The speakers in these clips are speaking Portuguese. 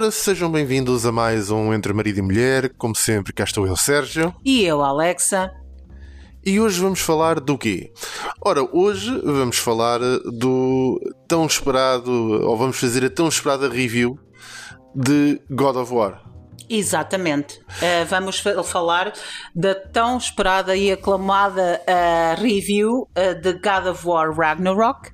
Ora, sejam bem-vindos a mais um Entre Marido e Mulher. Como sempre, cá estou eu, Sérgio. E eu, Alexa. E hoje vamos falar do quê? Ora, hoje vamos falar do tão esperado, ou vamos fazer a tão esperada review de God of War. Exatamente. Uh, vamos falar da tão esperada e aclamada uh, review uh, de God of War Ragnarok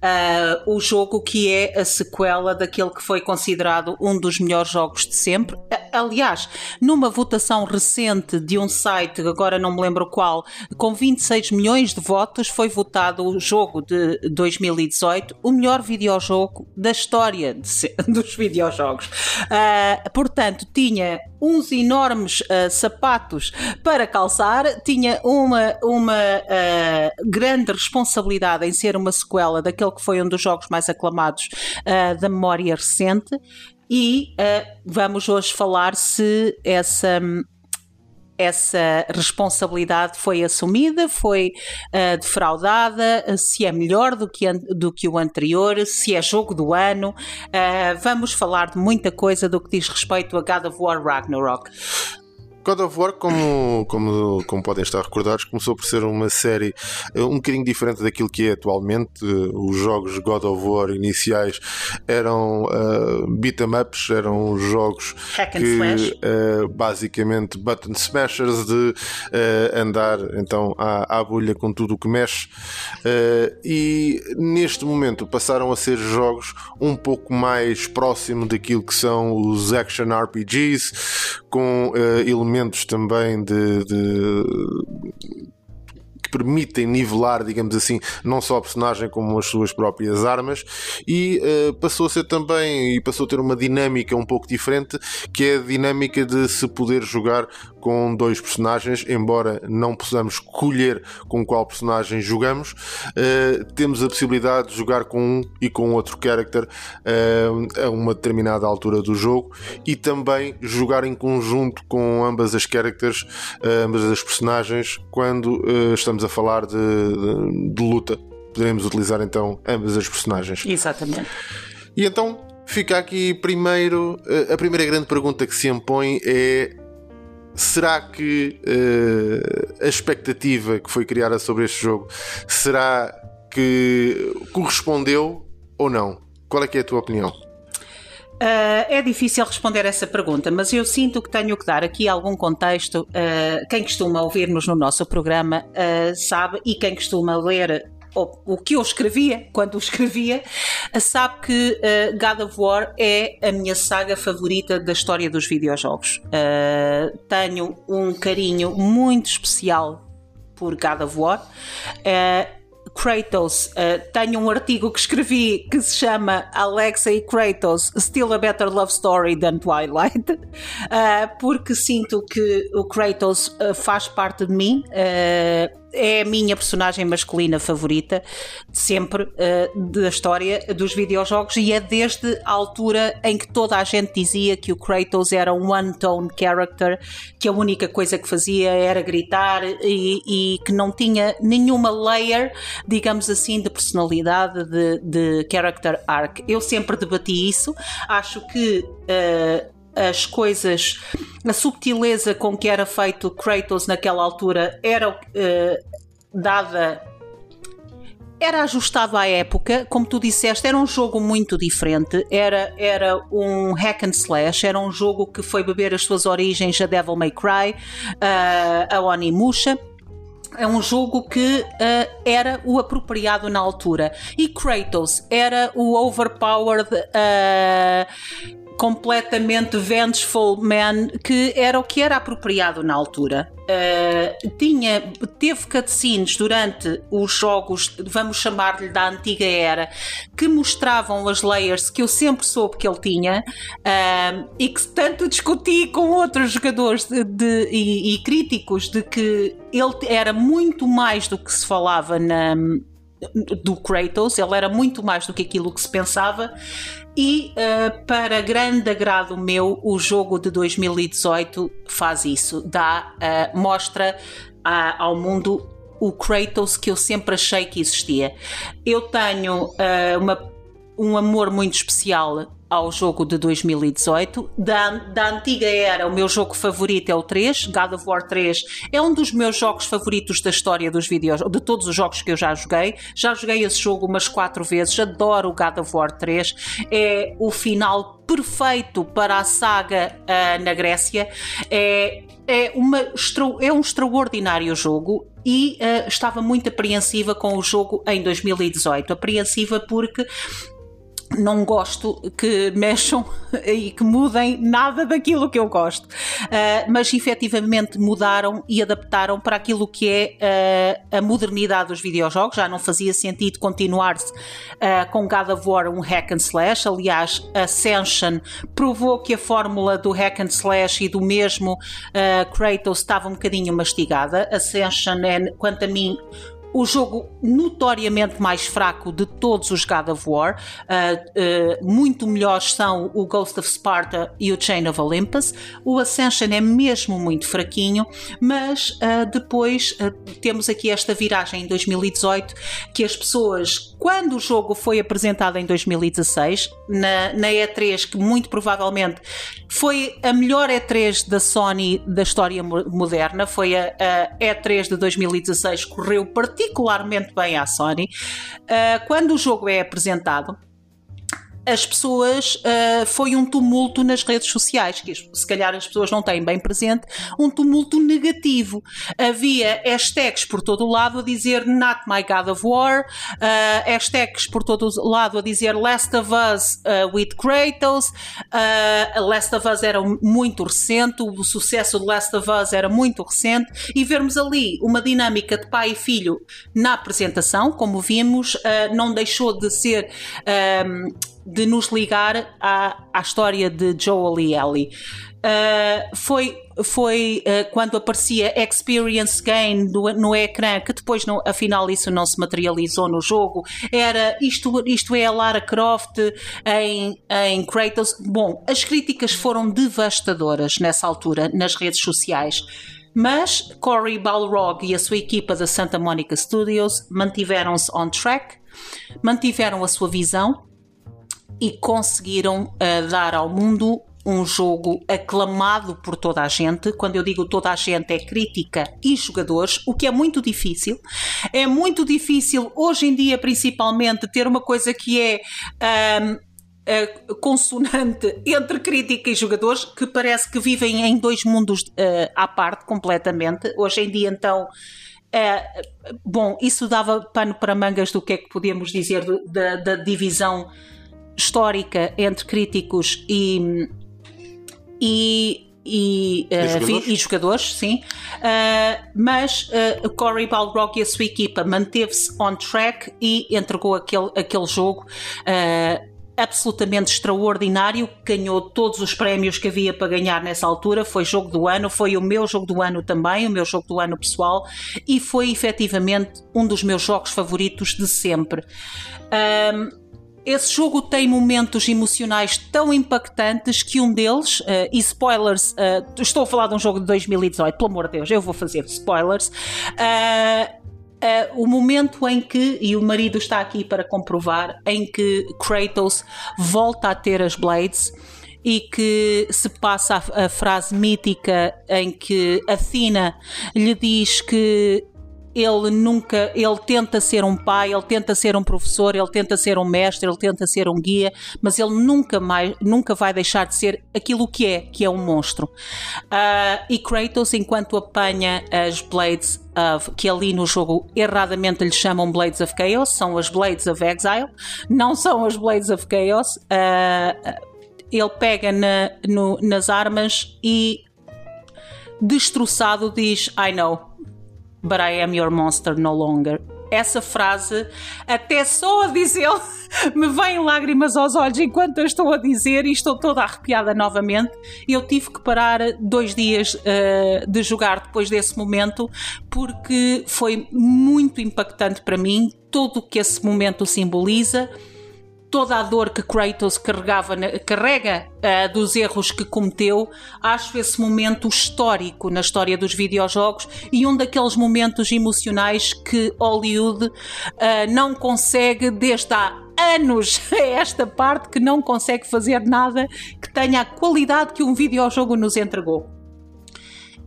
uh, o jogo que é a sequela daquele que foi considerado um dos melhores jogos de sempre. Aliás, numa votação recente de um site, agora não me lembro qual, com 26 milhões de votos, foi votado o jogo de 2018 o melhor videojogo da história de, dos videojogos. Uh, portanto, tinha uns enormes uh, sapatos para calçar, tinha uma, uma uh, grande responsabilidade em ser uma sequela daquele que foi um dos jogos mais aclamados uh, da memória recente. E vamos hoje falar se essa essa responsabilidade foi assumida, foi uh, defraudada, se é melhor do que, do que o anterior, se é jogo do ano. Uh, vamos falar de muita coisa do que diz respeito a God of War Ragnarok. God of War, como, como, como podem estar recordados, começou por ser uma série eh, um bocadinho diferente daquilo que é atualmente. Eh, os jogos God of War iniciais eram uh, beat 'em ups, eram jogos que uh, basicamente button smashers de uh, andar então à, à bolha com tudo o que mexe. Uh, e neste momento passaram a ser jogos um pouco mais próximo daquilo que são os action RPGs, com elementos elementos também de, de que permitem nivelar, digamos assim, não só a personagem como as suas próprias armas. E uh, passou a ser também e passou a ter uma dinâmica um pouco diferente, que é a dinâmica de se poder jogar com dois personagens, embora não possamos escolher com qual personagem jogamos, uh, temos a possibilidade de jogar com um e com outro character uh, a uma determinada altura do jogo e também jogar em conjunto com ambas as characters, uh, ambas as personagens, quando estamos a falar de, de, de luta. Poderemos utilizar então ambas as personagens. Exatamente. E então fica aqui primeiro a primeira grande pergunta que se impõe é será que uh, a expectativa que foi criada sobre este jogo será que correspondeu ou não? Qual é que é a tua opinião? Uh, é difícil responder essa pergunta, mas eu sinto que tenho que dar aqui algum contexto. Uh, quem costuma ouvir-nos no nosso programa uh, sabe, e quem costuma ler ou, o que eu escrevia, quando o escrevia, sabe que uh, God of War é a minha saga favorita da história dos videojogos. Uh, tenho um carinho muito especial por God of War. Uh, Kratos, uh, tenho um artigo que escrevi que se chama Alexa e Kratos Still a Better Love Story than Twilight, uh, porque sinto que o Kratos uh, faz parte de mim é a minha personagem masculina favorita sempre uh, da história dos videojogos e é desde a altura em que toda a gente dizia que o Kratos era um one-tone character, que a única coisa que fazia era gritar e, e, que não tinha nenhuma layer, digamos assim, de personalidade, de, de character arc. Eu sempre debati isso, acho que. Uh, as coisas, a subtileza com que era feito Kratos naquela altura era uh, dada. Era ajustado à época, como tu disseste, era um jogo muito diferente. Era, era um hack and slash, era um jogo que foi beber as suas origens a Devil May Cry, uh, a Onimusha é um jogo que uh, era o apropriado na altura. E Kratos era o overpowered uh, completamente vengeful man, que era o que era apropriado na altura. Uh, tinha, teve cutscenes durante os jogos, vamos chamar-lhe da antiga era, que mostravam as layers que eu sempre soube que ele tinha uh, e que tanto discuti com outros jogadores de, de, e, e críticos de que ele era muito mais do que se falava na, do Kratos, ele era muito mais do que aquilo que se pensava. E uh, para grande agrado meu, o jogo de 2018 faz isso, dá, uh, mostra uh, ao mundo o Kratos que eu sempre achei que existia. Eu tenho uma, um amor muito especial ao jogo de 2018. Da, da antiga era, o meu jogo favorito é o 3, God of War 3. É um dos meus jogos favoritos da história dos vídeos, de todos os jogos que eu já joguei. Já joguei esse jogo umas quatro vezes, adoro o God of War 3. É o final perfeito para a saga uh, na Grécia. É, é, uma, é um extraordinário jogo e uh, estava muito apreensiva com o jogo em 2018. Apreensiva porque não gosto que mexam e que mudem nada daquilo que eu gosto. Uh, mas efetivamente mudaram e adaptaram para aquilo que é uh, a modernidade dos videojogos. Já não fazia sentido continuar-se uh, com God of War um hack and slash. Aliás, Ascension provou que a fórmula do hack and slash e do mesmo Kratos estava um bocadinho mastigada. Ascension é, quanto a mim, o jogo notoriamente mais fraco de todos os God of War. Uh, uh, muito melhores são o Ghost of Sparta e o Chain of Olympus. O Ascension é mesmo muito fraquinho, mas uh, depois temos aqui esta viragem em 2018 que as pessoas, quando o jogo foi apresentado em 2016, na, na E3, que muito provavelmente foi a melhor E3 da Sony da história moderna, foi a, a E3 de 2016, correu particularmente bem à Sony. Uh, quando o jogo é apresentado, as pessoas uh, foi um tumulto nas redes sociais, que se calhar as pessoas não têm bem presente, um tumulto negativo. Havia hashtags por todo o lado a dizer Not My God of War, uh, hashtags por todo o lado a dizer Last of Us uh, with Kratos, Last of Us era muito recente, o sucesso de Last of Us era muito recente, e vermos ali uma dinâmica de pai e filho na apresentação, como vimos, não deixou de ser de nos ligar à, à história de Joel e Ellie. Uh, foi foi uh, quando aparecia Experience Gain do, no ecrã, que depois, não, afinal, isso não se materializou no jogo. Era isto, isto é a Lara Croft em, em Kratos. Bom, as críticas foram devastadoras nessa altura nas redes sociais. Mas Cory Balrog e a sua equipa da Santa Monica Studios mantiveram-se on track, mantiveram a sua visão e conseguiram uh, dar ao mundo um jogo aclamado por toda a gente. Quando eu digo toda a gente, é crítica e jogadores, o que é muito difícil. É muito difícil, hoje em dia, principalmente, ter uma coisa que é. Um, consonante entre crítica e jogadores que parece que vivem em dois mundos uh, à parte completamente. Hoje em dia, então, uh, bom, isso dava pano para mangas do que é que podíamos dizer da divisão histórica entre críticos e, e e, e, uh, jogadores? e, jogadores? sim. Uh, mas uh, Corey Balrog e a sua equipa manteve-se on track e entregou aquele, aquele jogo absolutamente extraordinário, ganhou todos os prémios que havia para ganhar nessa altura, foi jogo do ano, foi o meu jogo do ano também, o meu jogo do ano pessoal, e foi efetivamente um dos meus jogos favoritos de sempre. Um, esse jogo tem momentos emocionais tão impactantes que um deles, uh, e spoilers, uh, estou a falar de um jogo de 2018, pelo amor de Deus, eu vou fazer spoilers. Uh, o momento em que, e o marido está aqui para comprovar, em que Kratos volta a ter as Blades e que se passa a, a, frase mítica em que Athena lhe diz que ele nunca, ele tenta ser um pai, ele tenta ser um professor, ele tenta ser um mestre, ele tenta ser um guia, mas ele nunca mais, nunca vai deixar de ser aquilo que é, que é um monstro. Uh, e Kratos, enquanto apanha as Blades of, que ali no jogo erradamente lhe chamam Blades of Chaos, são as Blades of Exile, não são as Blades of Chaos. Uh, ele pega na, no, nas armas e destroçado diz I know But I am your monster no longer. Essa frase, até só a dizê-lo, me vêm lágrimas aos olhos enquanto eu estou a dizer e estou toda arrepiada novamente. Eu tive que parar dois dias uh, de jogar depois desse momento porque foi muito impactante para mim tudo o que esse momento simboliza toda a dor que Kratos carregava, carrega uh, dos erros que cometeu, acho esse momento histórico na história dos videojogos e um daqueles momentos emocionais que Hollywood uh, não consegue desde há anos a esta parte que não consegue fazer nada que tenha a qualidade que um videojogo nos entregou.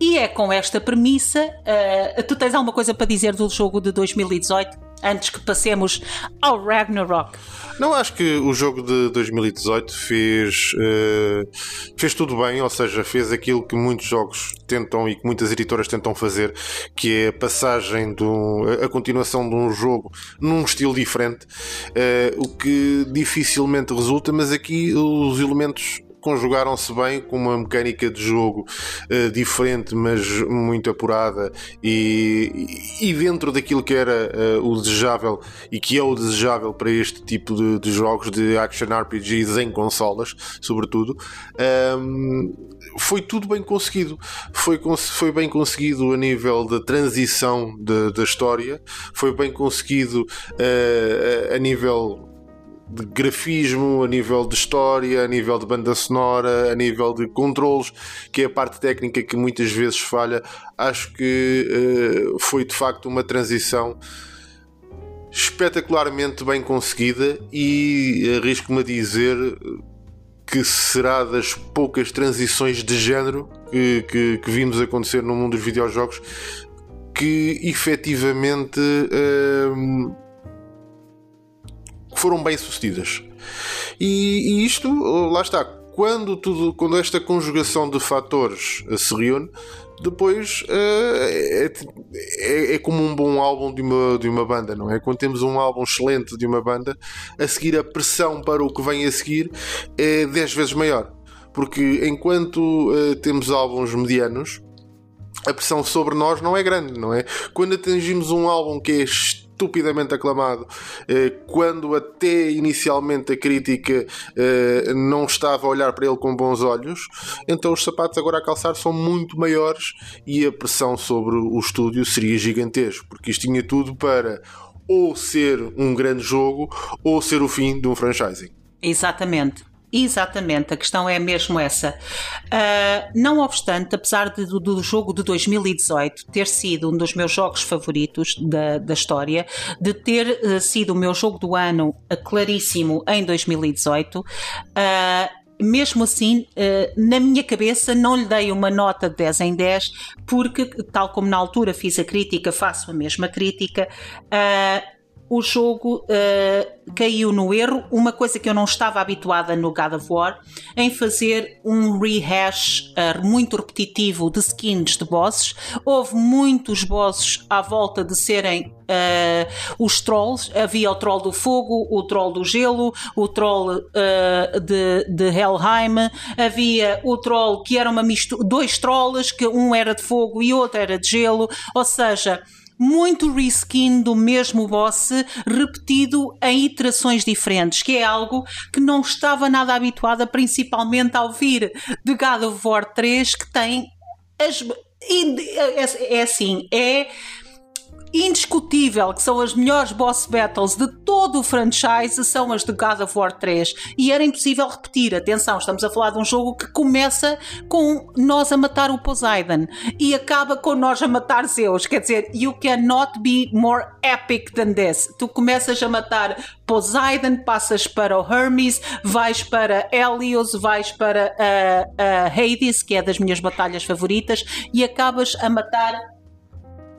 E é com esta premissa. Uh, tu tens alguma coisa para dizer do jogo de 2018? Antes que passemos ao Ragnarok. Não, acho que o jogo de 2018 fez, uh, fez tudo bem, ou seja, fez aquilo que muitos jogos tentam e que muitas editoras tentam fazer, que é a passagem, do, a continuação de um jogo num estilo diferente, uh, o que dificilmente resulta, mas aqui os elementos conjugaram-se bem com uma mecânica de jogo uh, diferente, mas muito apurada e, e dentro daquilo que era uh, o desejável e que é o desejável para este tipo de, de jogos de action RPGs em consolas, sobretudo. Um, ehm, foi tudo bem conseguido. Foi, foi bem conseguido a nível da transição de, da história, foi bem conseguido uh, a nível de grafismo, a nível de história, a nível de banda sonora, a nível de controles, que é a parte técnica que muitas vezes falha. Acho que uh, foi de facto uma transição espetacularmente bem conseguida e arrisco-me a dizer que será das poucas transições de género que, que, que vimos acontecer no mundo dos videojogos que efetivamente. Uh, foram bem sucedidas. E, e, isto, lá está, quando, tudo, quando esta conjugação de fatores eh, se reúne, depois eh, é, é, é, como um bom álbum de uma, de uma banda, não é? Quando temos um álbum excelente de uma banda, a seguir a pressão para o que vem a seguir é 10 vezes maior. Porque enquanto uh, temos álbuns medianos, a pressão sobre nós não é grande, não é? Quando atingimos um álbum que é estupidamente aclamado, eh, quando até inicialmente a crítica eh, não estava a olhar para ele com bons olhos, então os sapatos agora a calçar são muito maiores e a pressão sobre o estúdio seria gigantesco, porque isto tinha tudo para ou ser um grande jogo ou ser o fim de um franchising. Exatamente. Exatamente, a questão é mesmo essa. Uh, não obstante, apesar de, do, do, jogo de 2018 ter sido um dos meus jogos favoritos da, da história, de ter uh, sido o meu jogo do ano uh, claríssimo em 2018, mesmo assim, na minha cabeça, não lhe dei uma nota de 10 em 10, porque, tal como na altura fiz a crítica, faço a mesma crítica o jogo uh, caiu no erro, uma coisa que eu não estava habituada no God of War, em fazer um rehash uh, muito repetitivo de skins de bosses. Houve muitos bosses à volta de serem uh, os trolls. Havia o troll do fogo, o troll do gelo, o troll de, de Helheim, havia o troll que era uma mistura, dois trolls, que um era de fogo e outro era de gelo, ou seja muito reskin do mesmo boss repetido em iterações diferentes, que é algo que não estava nada habituada, principalmente ao vir de God of War 3, que tem as. É, é assim, é indiscutível que são as melhores boss battles de todo o franchise são as de God of War 3 e era impossível repetir. Atenção, estamos a falar de um jogo que começa com nós a matar o Poseidon e acaba com nós a matar Zeus. Quer dizer, you cannot be more epic than this. Tu começas a matar Poseidon, passas para o Hermes, vais para Helios, vais para uh, uh, Hades, que é das minhas batalhas favoritas, e acabas a matar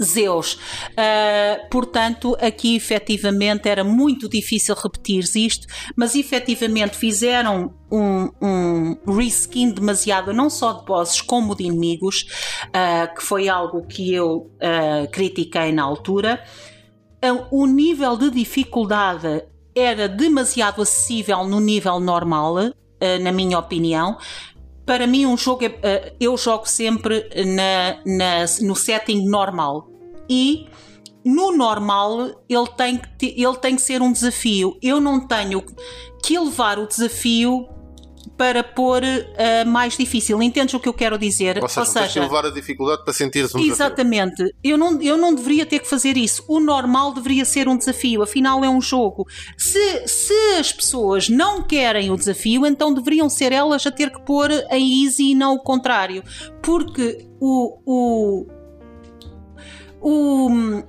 Zeus. Uh, portanto, aqui efetivamente era muito difícil repetir isto, mas efetivamente fizeram um, um reskin demasiado, não só de bosses como de inimigos, uh, que foi algo que eu uh, critiquei na altura. o nível de dificuldade era demasiado acessível no nível normal, na minha opinião, para mim um jogo é, eh, eu jogo sempre na, na, no setting normal e no normal ele tem, que, ele tem que ser um desafio. Eu não tenho que levar o desafio para pôr uh, mais difícil. Entendes o que eu quero dizer? Ou seja, Ou seja levar a dificuldade para sentir-se um Exatamente. Desafio. Eu não, eu não deveria ter que fazer isso. O normal deveria ser um desafio. Afinal, é um jogo. Se, se as pessoas não querem o desafio, então deveriam ser elas a ter que pôr em easy e não o contrário. Porque o, o, o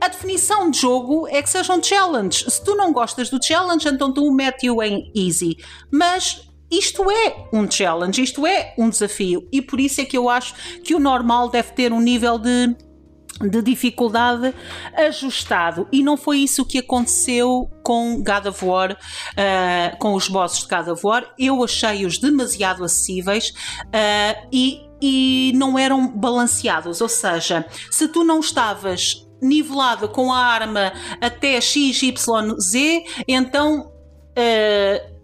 a definição de jogo é que seja um challenge. Se tu não gostas do challenge, então tu mete-o em easy. Mas isto é um challenge, isto é um desafio. E por isso é que eu acho que o normal deve ter um nível de de dificuldade ajustado e não foi isso que aconteceu com God of War, uh, com os bosses de God of War. Eu achei-os demasiado acessíveis uh, e, e não eram balanceados. Ou seja, se tu não estavas nivelado com a arma até XYZ, então. Uh,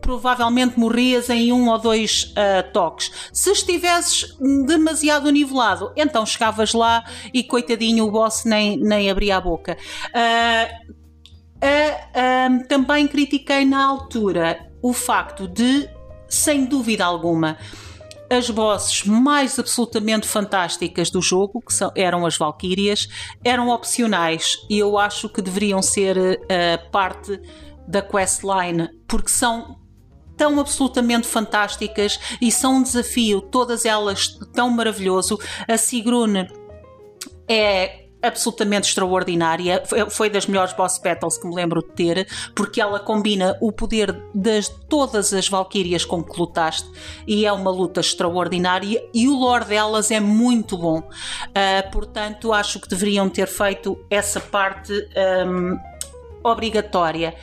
provavelmente morrias em um ou dois uh, toques. Se estivesses demasiado nivelado, então chegavas lá e coitadinho o boss nem, nem abria a boca. Uh, uh, também critiquei na altura o facto de, sem dúvida alguma, as bosses mais absolutamente fantásticas do jogo, que são, eram as Valkyrias, eram opcionais e eu acho que deveriam ser parte da questline, porque são tão absolutamente fantásticas e são um desafio, todas elas tão maravilhoso. A Sigrun é absolutamente extraordinária. Foi das melhores boss battles que me lembro de ter, porque ela combina o poder de todas as Valkyrias com que lutaste e é uma luta extraordinária e o lore delas é muito bom. Uh, portanto, acho que deveriam ter feito essa parte um, obrigatória.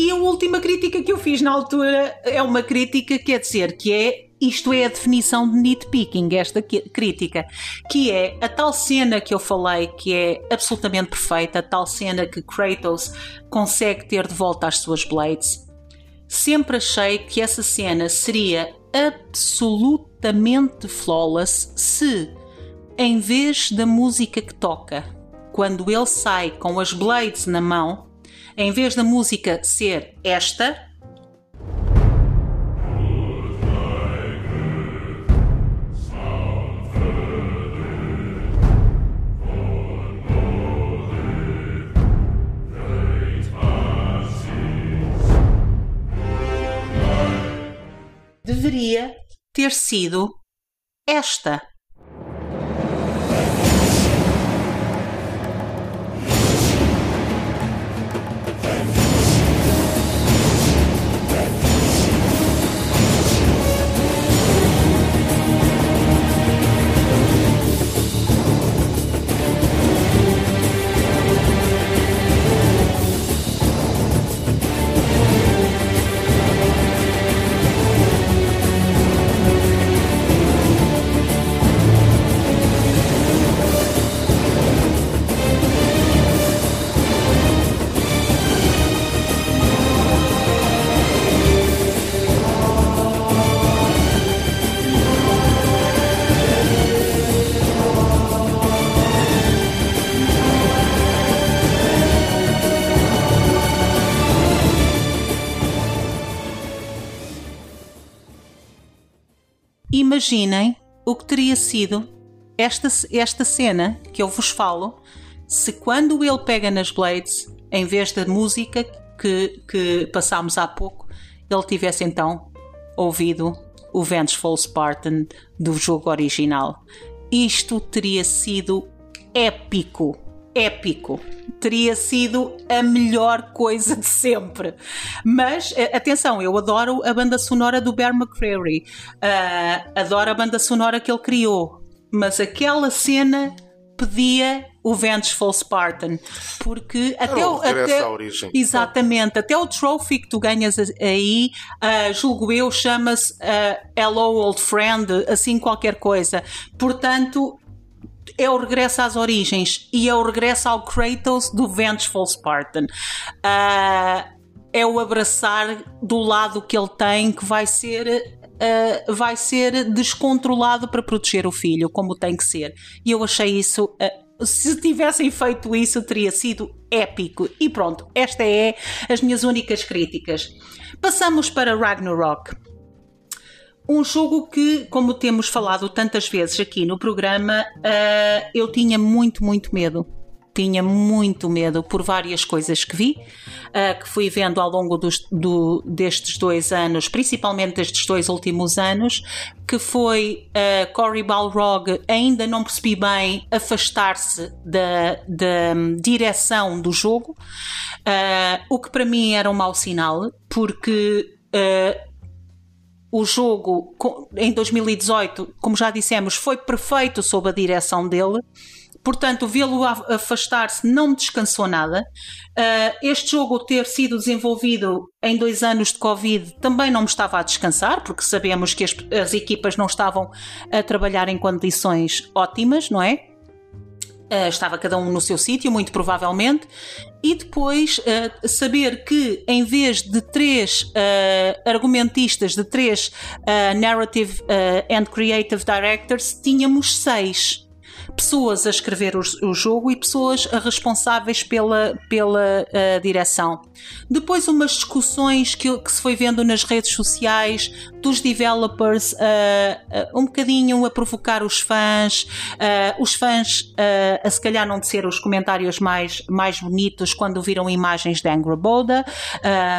E a última crítica que eu fiz na altura é uma crítica, quer dizer, que é isto é a definição de nitpicking, esta crítica, que é a tal cena que eu falei que é absolutamente perfeita, a tal cena que Kratos consegue ter de volta as suas blades. Sempre achei que essa cena seria absolutamente flawless se, em vez da música que toca, quando ele sai com as blades na mão, em vez da música ser esta, deveria ter sido esta. Imaginem o que teria sido esta, esta cena que eu vos falo se quando ele pega nas Blades, em vez da música que, que passámos há pouco, ele tivesse então ouvido o Vengeful Spartan do jogo original. Isto teria sido épico épico. Teria sido a melhor coisa de sempre. Mas, eh, atenção, eu adoro a banda sonora do Bear McCreary. Uh, adoro a banda sonora que ele criou. Mas aquela cena pedia o Vengeful Spartan porque até o, até, exatamente até o trophy que tu ganhas aí uh, julgo eu chama-se uh, Hello Old Friend assim qualquer coisa portanto é o regresso às origens e é o regresso ao Kratos do Vengeful Spartan. Uh, é o abraçar do lado que ele tem que vai ser Uh, vai ser descontrolado para proteger o filho, como tem que ser. E eu achei isso. Uh, se tivessem feito isso, teria sido épico. E pronto, esta é as minhas únicas críticas. Passamos para Ragnarok. Um jogo que, como temos falado tantas vezes aqui no programa, uh, eu tinha muito, muito medo. tinha muito medo por várias coisas que vi, uh, que fui vendo ao longo dos, do, destes dois anos, principalmente destes dois últimos anos, que foi uh, Cory Balrog, ainda não percebi bem, afastar-se da, da um, direção do jogo, o que para mim era um mau sinal, porque uh, o jogo em 2018, como já dissemos, foi perfeito sob a direção dele. Portanto, vê-lo afastar-se não me descansou nada. Uh, este jogo ter sido desenvolvido em dois anos de Covid também não me estava a descansar, porque sabemos que as equipas não estavam a trabalhar em condições ótimas, não é? Uh, estava cada um no seu sítio, muito provavelmente, e depois uh, saber que em vez de três uh, argumentistas, de três narrative and creative directors, tínhamos seis pessoas a escrever o, o jogo e pessoas responsáveis pela, pela uh, direção. Depois, umas discussões que, que, se foi vendo nas redes sociais dos developers, uh, um bocadinho a provocar os fãs, os fãs a se calhar não ser os comentários mais, mais bonitos quando viram imagens de Angraboda,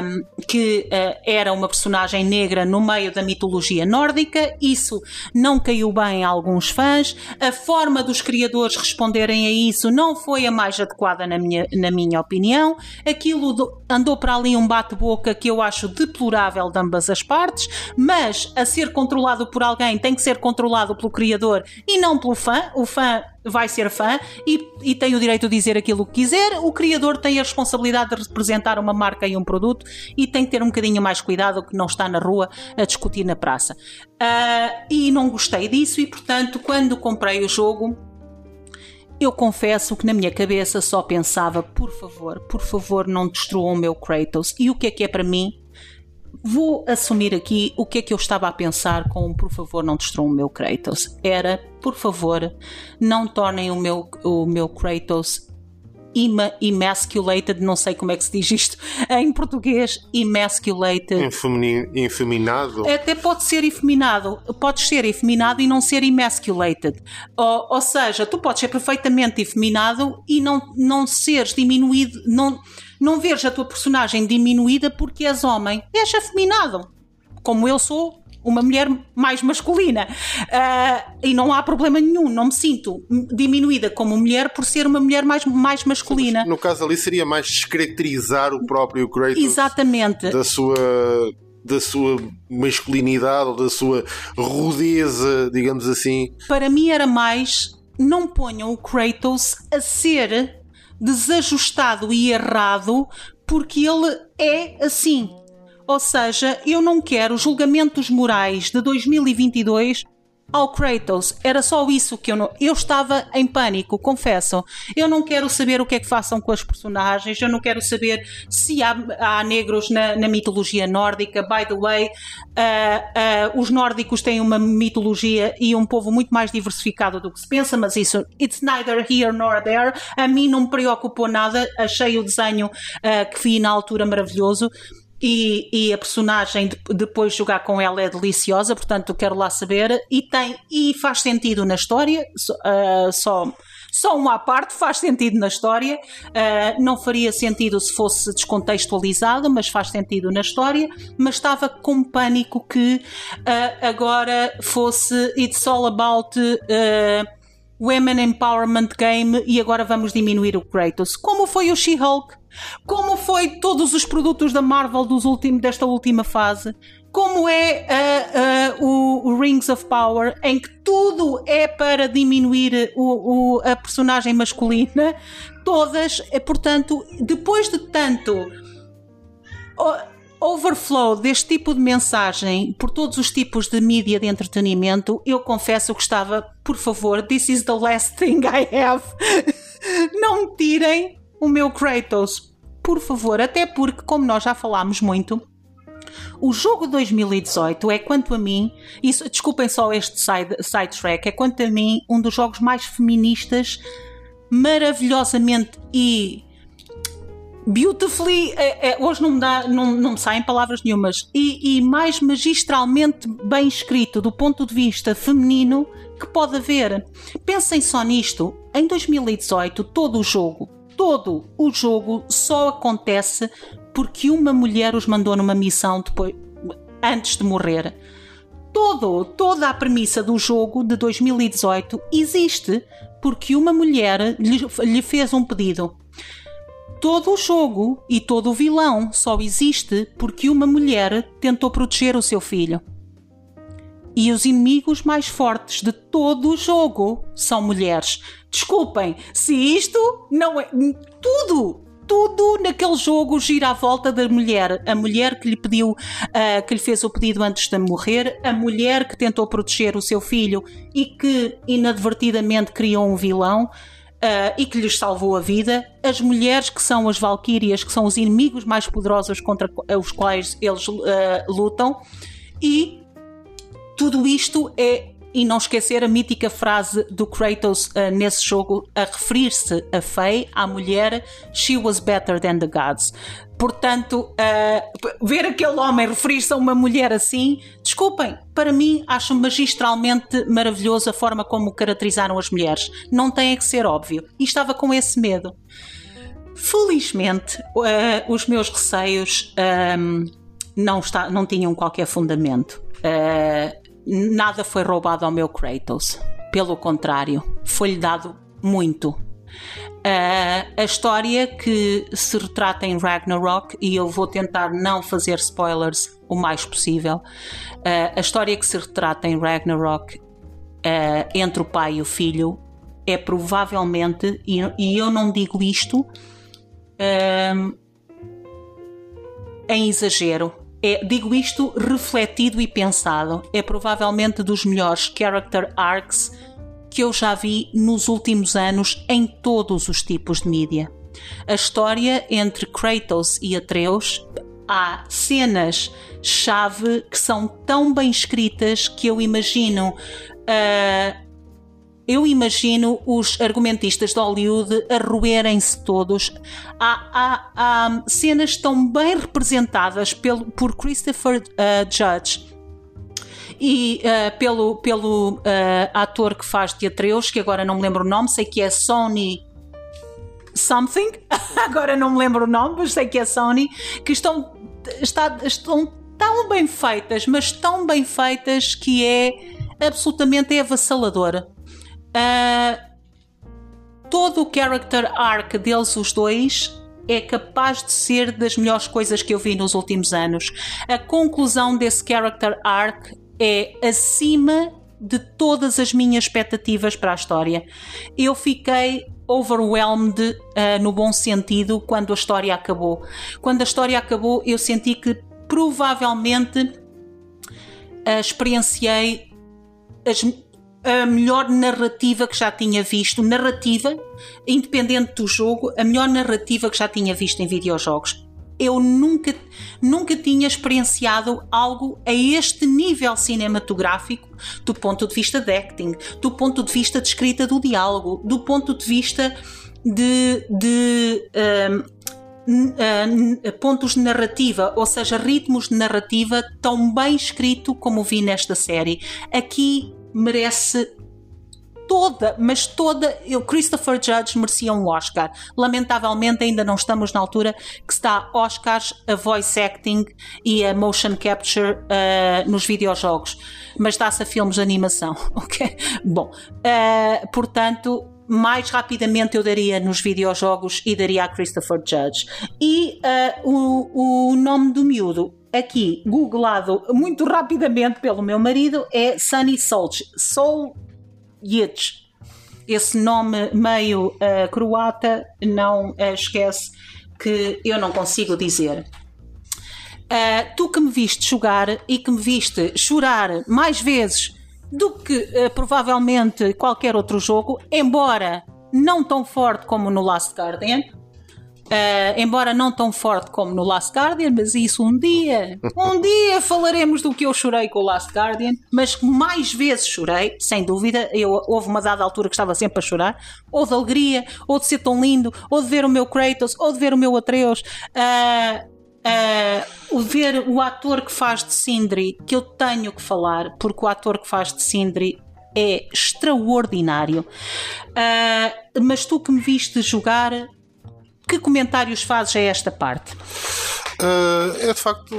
um, que era uma personagem negra no meio da mitologia nórdica. Isso não caiu bem a alguns fãs. A forma dos criadores responderem a isso não foi a mais adequada, na minha, na minha opinião. Aquilo do, andou para ali um bate-boca que eu acho deplorável de ambas as partes, mas a ser controlado por alguém tem que ser controlado pelo criador e não pelo fã. O fã vai ser fã e, e, tem o direito de dizer aquilo que quiser. O criador tem a responsabilidade de representar uma marca e um produto e tem que ter um bocadinho mais cuidado que não está na rua a discutir na praça. Uh, e não gostei disso e, portanto, quando comprei o jogo, eu confesso que na minha cabeça só pensava, por favor, por favor, não destruam o meu Kratos. E o que é que é para mim? Vou assumir aqui o que é que eu estava a pensar com por favor não destruam o meu Kratos. Era, por favor, não tornem o meu, o meu Kratos emasculated, não sei como é que se diz isto em português, emasculated. Infeminado? Até pode ser efeminado, podes ser efeminado e não ser emasculated. Ou, ou seja, tu podes ser perfeitamente efeminado e não, não seres diminuído, não, não veres a tua personagem diminuída porque és homem. És afeminado. Como eu sou, uma mulher mais masculina. Uh, e não há problema nenhum, não me sinto diminuída como mulher por ser uma mulher mais, mais masculina. No caso ali seria mais descaracterizar o próprio Kratos Exatamente. da sua da sua masculinidade ou da sua rudeza, digamos assim. Para mim era mais não ponham o Kratos a ser desajustado e errado porque ele é assim. Ou seja, eu não quero julgamentos morais de 2022 ao Kratos. Era só isso que eu não. Eu estava em pânico, confesso. Eu não quero saber o que é que façam com as personagens, eu não quero saber se há, há negros na, na, mitologia nórdica. By the way, uh, uh, os nórdicos têm uma mitologia e um povo muito mais diversificado do que se pensa, mas isso, it's neither here nor there. A mim não me preocupou nada, achei o desenho uh, que vi na altura maravilhoso e, e, a personagem de, depois jogar com ela é deliciosa, portanto quero lá saber. E tem e faz sentido na história, uh, só só uma à parte faz sentido na história, uh, não faria sentido se fosse descontextualizado, mas faz sentido na história, mas estava com pânico que uh, agora fosse It's all about Women Empowerment Game e agora vamos diminuir o Kratos, como foi o She-Hulk como foi todos os produtos da Marvel dos últimos, desta última fase, como é uh, uh, o, Rings of Power, em que tudo é para diminuir o, o, a personagem masculina, todas, eh, portanto, depois de tanto overflow deste tipo de mensagem por todos os tipos de mídia de entretenimento, eu confesso que estava, por favor, this is the last thing I have. Não me tirem o meu Kratos, por favor, até porque, como nós já falámos muito, o jogo 2018 é, quanto a mim, isso, desculpem só este side, sidetrack, é quanto a mim um dos jogos mais feministas, maravilhosamente e beautifully, é, é, hoje não me, dá, não, não me saem palavras nenhumas, e, e mais magistralmente bem escrito do ponto de vista feminino que pode haver. Pensem só nisto em 2018 todo o jogo, todo o jogo só acontece porque uma mulher os mandou numa missão depois, antes de morrer. Todo, toda a premissa do jogo de 2018 existe porque uma mulher lhe, lhe fez um pedido. Todo o jogo e todo o vilão só existe porque uma mulher tentou proteger o seu filho. E os inimigos mais fortes de todo o jogo são mulheres. Desculpem, se isto não é. Tudo! Tudo naquele jogo gira à volta da mulher. A mulher que lhe pediu, uh, que lhe fez o pedido antes de morrer, a mulher que tentou proteger o seu filho e que inadvertidamente criou um vilão. Uh, e que lhes salvou a vida, as mulheres que são as Valquírias, que são os inimigos mais poderosos contra os quais eles uh, lutam, e tudo isto é e não esquecer a mítica frase do Kratos uh, nesse jogo a referir-se a Faye, à mulher, She was better than the gods. Portanto, uh, ver aquele homem referir-se a uma mulher assim, desculpem, para mim acho magistralmente maravilhoso a forma como caracterizaram as mulheres. Não tem que ser óbvio. E estava com esse medo. Felizmente, uh, os meus receios um, não, está, não tinham qualquer fundamento. Uh, nada foi roubado ao meu Kratos. Pelo contrário, foi-lhe dado muito. Uh, a história que se retrata em Ragnarok, e eu vou tentar não fazer spoilers o mais possível, uh, a história que se retrata em Ragnarok uh, entre o pai e o filho é provavelmente, e, e eu não digo isto em exagero, é, digo isto refletido e pensado. É provavelmente dos melhores character arcs que eu já vi nos últimos anos em todos os tipos de mídia. A história entre Kratos e Atreus há cenas chave que são tão bem escritas que eu imagino uh, eu imagino os argumentistas de Hollywood a roerem-se todos. Há, há, há, cenas tão bem representadas pelo, por Christopher uh, Judge e uh, pelo, pelo uh, ator que faz de Atreus, que agora não me lembro o nome, sei que é Sony something, agora não me lembro o nome, mas sei que é Sony, que estão, está, estão tão bem feitas, mas tão bem feitas que é absolutamente avassaladora. Uh, todo o character arc deles, os dois, é capaz de ser das melhores coisas que eu vi nos últimos anos. A conclusão desse character arc é acima de todas as minhas expectativas para a história. Eu fiquei overwhelmed uh, no bom sentido quando a história acabou. Quando a história acabou, eu senti que provavelmente uh, experienciei as a melhor narrativa que já tinha visto, narrativa, independente do jogo, a melhor narrativa que já tinha visto em videojogos. Eu nunca, nunca tinha experienciado algo a este nível cinematográfico, do ponto de vista de acting, do ponto de vista de escrita do diálogo, do ponto de vista de, de um, pontos de narrativa, ou seja, ritmos de narrativa tão bem escrito como vi nesta série. Aqui merece toda, mas toda, o Christopher Judge merecia um Oscar. Lamentavelmente ainda não estamos na altura que está Oscars a voice acting e a motion capture uh, nos videojogos, mas dá-se a filmes de animação, ok? Bom, uh, portanto, mais rapidamente eu daria nos videojogos e daria a Christopher Judge. E uh, o, o nome do miúdo aqui googlado muito rapidamente pelo meu marido é Sunny Solj, Soljic. Esse nome meio uh, croata não uh, esquece que eu não consigo dizer. Uh, tu que me viste jogar e que me viste chorar mais vezes do que provavelmente qualquer outro jogo, embora não tão forte como no Last Guardian, Uh, embora não tão forte como no Last Guardian, mas isso um dia, um dia falaremos do que eu chorei com o Last Guardian, mas mais vezes chorei, sem dúvida. Eu, houve uma dada altura que estava sempre a chorar, ou de alegria, ou de ser tão lindo, ou de ver o meu Kratos, ou de ver o meu Atreus. Uh, uh, ver o ator que faz de Sindri, que eu tenho que falar, porque o ator que faz de Sindri é extraordinário. Uh, mas tu que me viste jogar, que comentários fazes a esta parte? Uh, é de facto,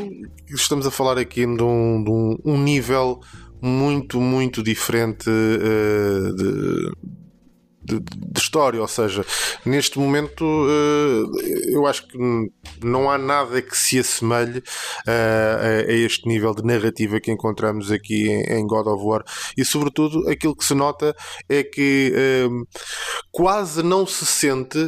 estamos a falar aqui de um, de um, um nível muito, muito diferente uh, de, de, de, história, ou seja, neste momento uh, eu acho que não há nada que se assemelhe uh, a, a, este nível de narrativa que encontramos aqui em, God of War e, sobretudo, aquilo que se nota é que uh, quase não se sente,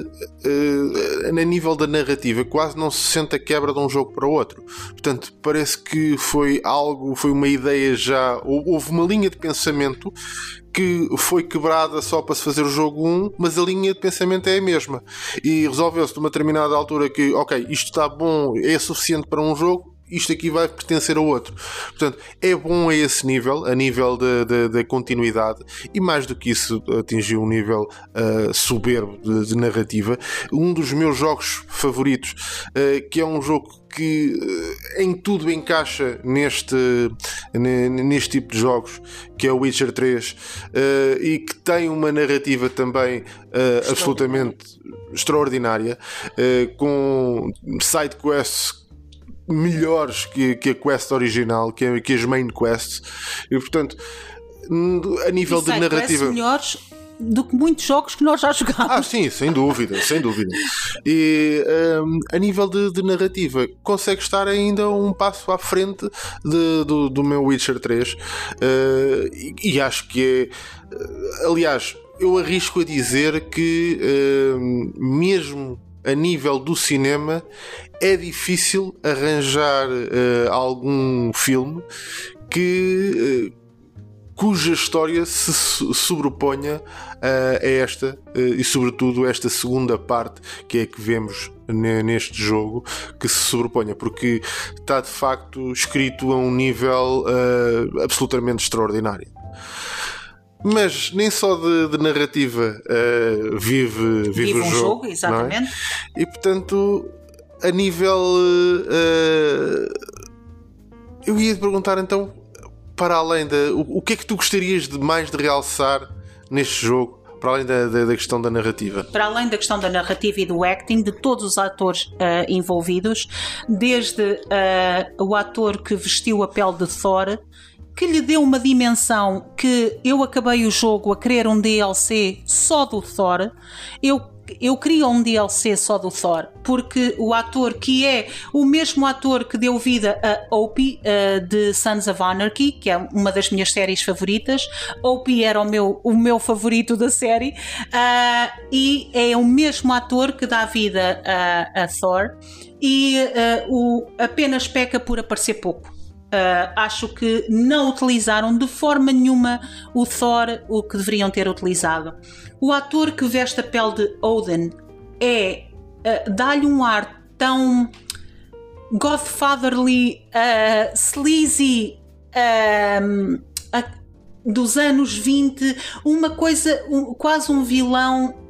a nível da narrativa, quase não se sente a quebra de um jogo para outro. Portanto, parece que foi algo, foi uma ideia já, houve uma linha de pensamento que foi quebrada só para se fazer o jogo 1, mas a linha de pensamento é a mesma. E resolveu-se de uma determinada altura que, ok, isto está bom, é suficiente para um jogo, isto aqui vai pertencer a outro. Portanto, é bom a esse nível, a nível da continuidade, e mais do que isso, atingiu um nível uh, soberbo de, de, narrativa. Um dos meus jogos favoritos, uh, que é um jogo que uh, em tudo encaixa neste, neste tipo de jogos, que é o Witcher 3, e que tem uma narrativa também absolutamente extraordinária, com side quests melhores que, que a quest original, que, que as main quests, e portanto, a nível de narrativa. melhores do que muitos jogos que nós já jogámos. Ah, sim, sem dúvida, sem dúvida. E um, a nível de, de, narrativa, consegue estar ainda um passo à frente de, do, do meu Witcher 3 uh, e, e, acho que é. Eh, aliás, eu arrisco a dizer que uh, mesmo a nível do cinema é difícil arranjar uh, algum filme que uh, cuja história se sobreponha uh, a esta e sobretudo esta segunda parte que é que vemos neste jogo que se sobreponha porque está de facto escrito a um nível absolutamente extraordinário. Mas nem só de, de narrativa uh, vive, vive, vive, o um jogo. jogo é? exatamente. É? E portanto, a nível. Uh, eu ia te perguntar então, para além da. O, o, que é que tu gostarias de mais de realçar neste jogo? Para além da, da, da, questão da narrativa. Para além da questão da narrativa e do acting, de todos os atores uh, envolvidos, desde o ator que vestiu a pele de Thor, que lhe deu uma dimensão que eu acabei o jogo a querer um DLC só do Thor. Eu eu queria um DLC só do Thor, porque o ator que é o mesmo ator que deu vida a Opie uh, de Sons of Anarchy, que é uma das minhas séries favoritas. Opie era o meu, o meu favorito da série, uh, e é o mesmo ator que dá vida a, a Thor, e uh, o, apenas peca por aparecer pouco. Uh, acho que não utilizaram de forma nenhuma o Thor o que deveriam ter utilizado. O ator que veste a pele de Odin é uh, dá-lhe um ar tão godfatherly, uh, sleazy dos anos 20, uma coisa, um, quase um vilão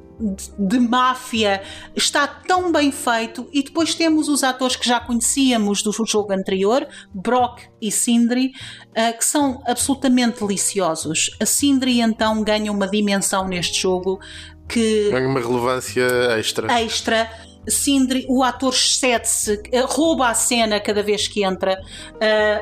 de, máfia está tão bem feito e depois temos os atores que já conhecíamos do jogo anterior, Brock e Sindri, uh, que são absolutamente deliciosos. A Sindri então ganha uma dimensão neste jogo que ganha uma relevância extra. Extra Sindri, o ator excede-se, eh, rouba a cena cada vez que entra.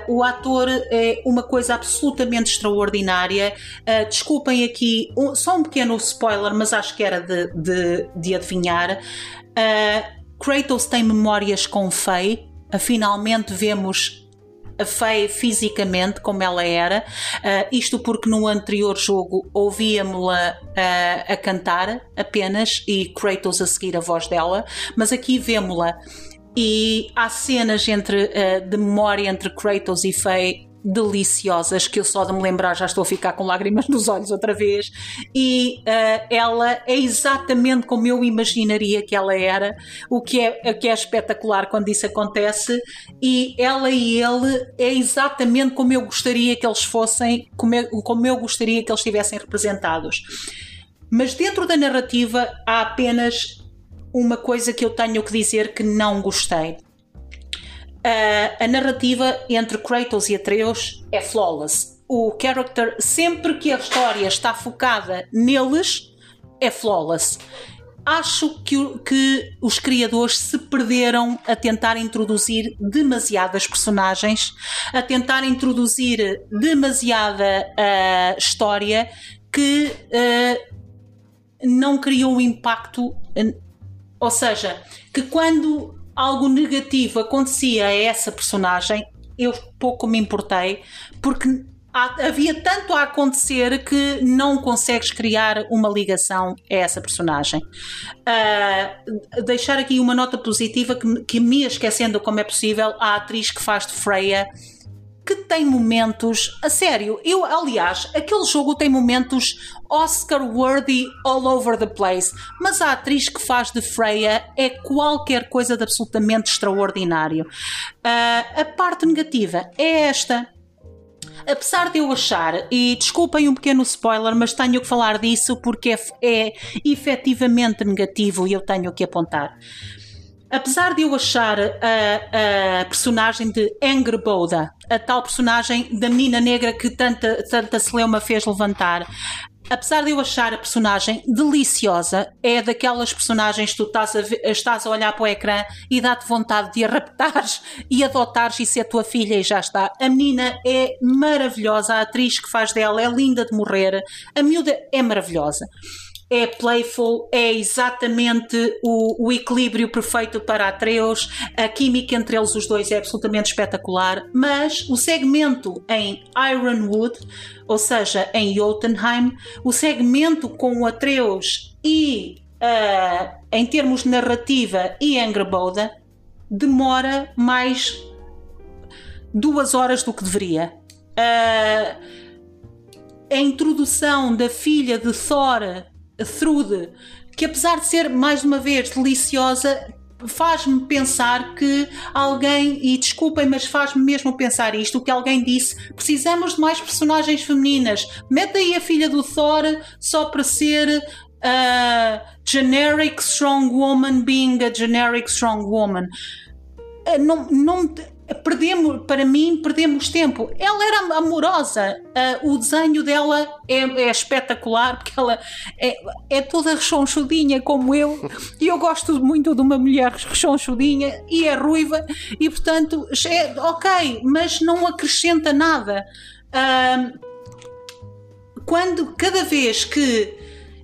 Uh, o ator é uma coisa absolutamente extraordinária. Uh, desculpem aqui, um, só um pequeno spoiler, mas acho que era de, de, de adivinhar. Uh, Kratos tem memórias com Faye. finalmente vemos a Faye fisicamente como ela era, uh, isto porque no anterior jogo ouvíamos-la uh, a cantar apenas e Kratos a seguir a voz dela, mas aqui vemos-la. E há cenas entre, uh, de memória entre Kratos e Faye deliciosas que eu só de me lembrar já estou a ficar com lágrimas nos olhos outra vez. E uh, ela é exatamente como eu imaginaria que ela era o que é, que é espetacular quando isso acontece. E ela e ele é exatamente como eu gostaria que eles fossem como eu, como eu gostaria que eles estivessem representados. Mas dentro da narrativa há apenas uma coisa que eu tenho que dizer que não gostei a, a narrativa entre Kratos e Atreus é flawless. o character, sempre que a história está focada neles, é flawless. Acho que, que os criadores se perderam a tentar introduzir demasiadas personagens, a tentar introduzir demasiada uh, história que uh, não criou impacto. Ou seja, que quando algo negativo acontecia a essa personagem, eu pouco me importei, porque havia tanto a acontecer que não consegues criar uma ligação a essa personagem. Uh, deixar aqui uma nota positiva que, que, me esquecendo como é possível, a atriz que faz de Freya que tem momentos a sério. Eu, aliás, aquele jogo tem momentos Oscar-worthy all over the place, mas a atriz que faz de Freya é qualquer coisa de absolutamente extraordinário. Uh, a parte negativa é esta. Apesar de eu achar, e desculpem um pequeno spoiler, mas tenho que falar disso porque é, é efetivamente negativo e eu tenho que apontar. Apesar de eu achar a, a personagem de Boda, a tal personagem da menina negra que tanta, tanta celeuma fez levantar, apesar de eu achar a personagem deliciosa, é daquelas personagens que tu estás a, estás a olhar para o ecrã e dá-te vontade de a raptares e adotares e ser tua filha e já está. A menina é maravilhosa, a atriz que faz dela é linda de morrer, a miúda é maravilhosa é playful, é exatamente o, o, equilíbrio perfeito para Atreus, a química entre eles os dois é absolutamente espetacular, mas o segmento em Ironwood, ou seja, em Jotunheim, o segmento com o Atreus e uh, em termos de narrativa e Angraboda demora mais duas horas do que deveria. Uh, a introdução da filha de Thor Thrude, que apesar de ser mais uma vez deliciosa, faz-me pensar que alguém, e desculpem, mas faz-me mesmo pensar isto, que alguém disse, precisamos de mais personagens femininas, mete aí a filha do Thor só para ser a generic strong woman being a generic strong woman. Eh, não, não, perdemos, para mim, perdemos tempo. Ela era amorosa, uh, o desenho dela é, é, espetacular, porque ela é, é toda rechonchudinha como eu, e eu gosto muito de uma mulher rechonchudinha e é ruiva, e portanto, é ok, mas não acrescenta nada. Uh, quando cada vez que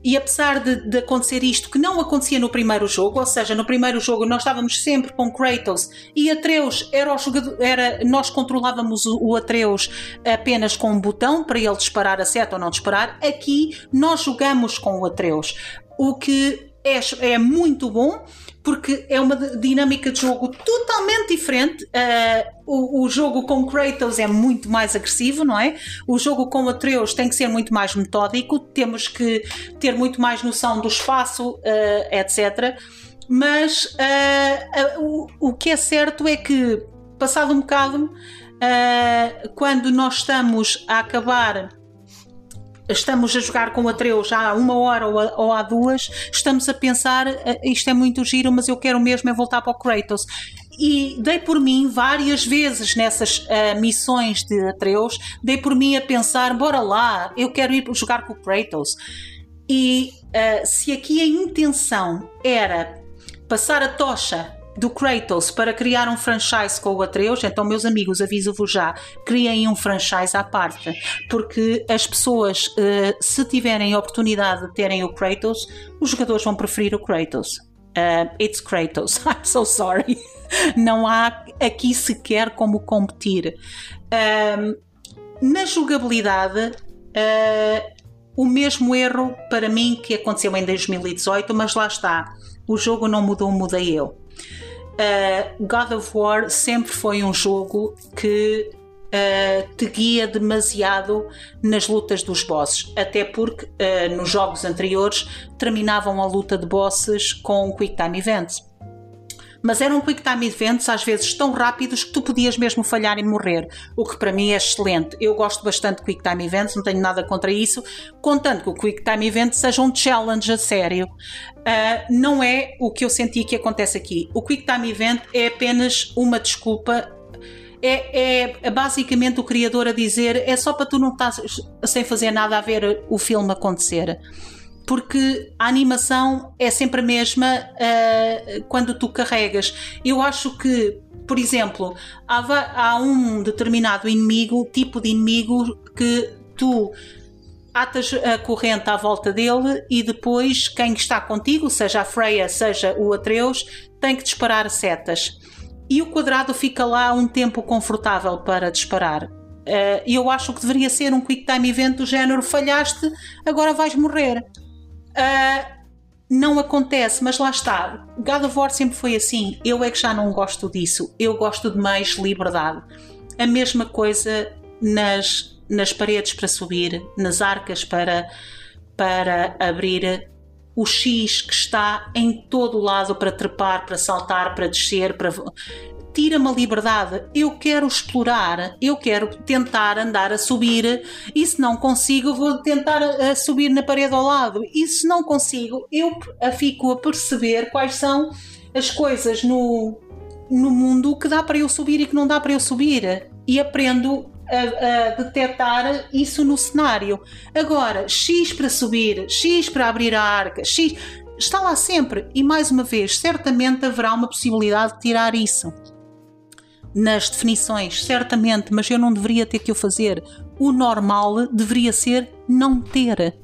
e apesar de, de, acontecer isto, que não acontecia no primeiro jogo, ou seja, no primeiro jogo nós estávamos sempre com Kratos e Atreus era o jogador, era, nós controlávamos o, o Atreus apenas com um botão para ele disparar a seta ou não disparar. Aqui nós jogamos com o Atreus, o que é, é muito bom porque é uma dinâmica de jogo totalmente diferente. Uh, o, o, jogo com Kratos é muito mais agressivo, não é? O jogo com Atreus tem que ser muito mais metódico, temos que ter muito mais noção do espaço, uh, etc. Mas uh, o, o que é certo é que, passado um bocado, quando nós estamos a acabar estamos a jogar com Atreus há uma hora ou há duas, estamos a pensar eh, isto é muito giro, mas eu quero mesmo é voltar para o Kratos. E dei por mim várias vezes nessas uh, missões de Atreus, dei por mim a pensar: bora lá, eu quero ir jogar com o Kratos. E uh, se aqui a intenção era passar a tocha do Kratos para criar um franchise com o Atreus, então, meus amigos, aviso-vos já, criem um franchise à parte, porque as pessoas, uh, se tiverem a oportunidade de terem o Kratos, os jogadores vão preferir o Kratos. Uh, it's Kratos, I'm so sorry. Não há aqui sequer como competir. Uh, na jogabilidade, uh, o mesmo erro para mim que aconteceu em 2018, mas lá está. O jogo não mudou, mudei eu uh, God of War sempre foi um jogo que uh, te guia demasiado nas lutas dos bosses, até porque uh, nos jogos anteriores terminavam a luta de bosses com Quick Time Events mas eram quick time events às vezes tão rápidos que tu podias mesmo falhar e morrer, o que para mim é excelente. Eu gosto bastante de quick time events, não tenho nada contra isso, contanto que o quick time event seja um challenge a sério. Uh, não é o que eu senti que acontece aqui. O quick time event é apenas uma desculpa é, é basicamente o criador a dizer é só para tu não estar sem fazer nada a ver o filme acontecer porque a animação é sempre a mesma uh, quando tu carregas. Eu acho que, por exemplo, há, há, um determinado inimigo, tipo de inimigo, que tu atas a corrente à volta dele e depois quem está contigo, seja a Freya, seja o Atreus, tem que disparar setas. E o quadrado fica lá um tempo confortável para disparar. Uh, eu acho que deveria ser um quick time event do género falhaste, agora vais morrer. Uh, não acontece, mas lá está. God of War sempre foi assim. Eu é que já não gosto disso. Eu gosto de mais liberdade. A mesma coisa nas, nas paredes para subir, nas arcas para, para abrir, o X que está em todo o lado para trepar, para saltar, para descer, para tira-me a liberdade. Eu quero explorar, eu quero tentar andar a subir e se não consigo, vou tentar a subir na parede ao lado. E se não consigo, eu fico a perceber quais são as coisas no, no mundo que dá para eu subir e que não dá para eu subir. E aprendo a, a, detectar isso no cenário. Agora, X para subir, X para abrir a arca, X está lá sempre. E mais uma vez, certamente haverá uma possibilidade de tirar isso nas definições, certamente, mas eu não deveria ter que o fazer. O normal deveria ser não ter.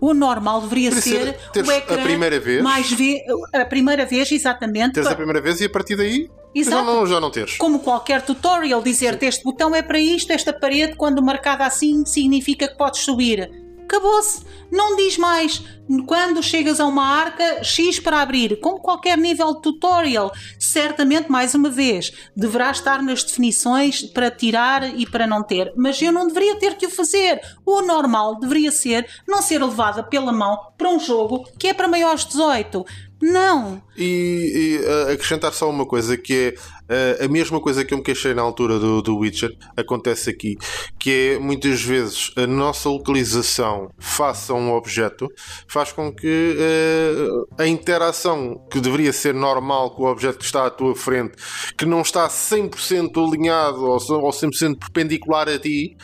O normal deveria ser, ser o ecrã a primeira vez. mais ve a primeira vez, exatamente. Teres a primeira vez e a partir daí Exato. Já, não, já não teres. Como qualquer tutorial, dizer-te este botão é para isto, esta parede, quando marcada assim, significa que podes subir acabou-se. Não diz mais. Quando chegas a uma arca, X para abrir, como qualquer nível de tutorial. Certamente, mais uma vez, deverá estar nas definições para tirar e para não ter. Mas eu não deveria ter que o fazer. O normal deveria ser não ser levada pela mão para um jogo que é para maiores 18. Não. E, e uh, acrescentar só uma coisa que é uh, a mesma coisa que eu me queixei na altura do, do Witcher acontece aqui, que é muitas vezes a nossa localização face a um objeto faz com que uh, a interação que deveria ser normal com o objeto que está à tua frente, que não está 100% alinhado ou 100% perpendicular a ti,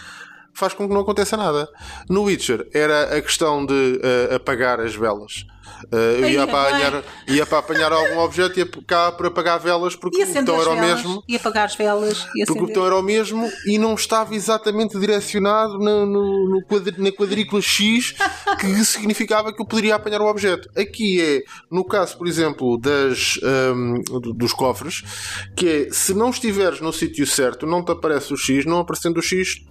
faz com que não aconteça nada. No Witcher era a questão de apagar as velas. Uh, ia para, apanhar, ia para apanhar algum objeto e ia cá para apagar velas porque o botão era o mesmo. Ia apagar as velas. Porque o botão era o mesmo e não estava exatamente direcionado no, no, no quadr, na quadrícula X que significava que eu poderia apanhar o objeto. Aqui é, no caso, por exemplo, das, um, dos cofres, que é se não estiveres no sítio certo, não te aparece o X, não aparecendo o X,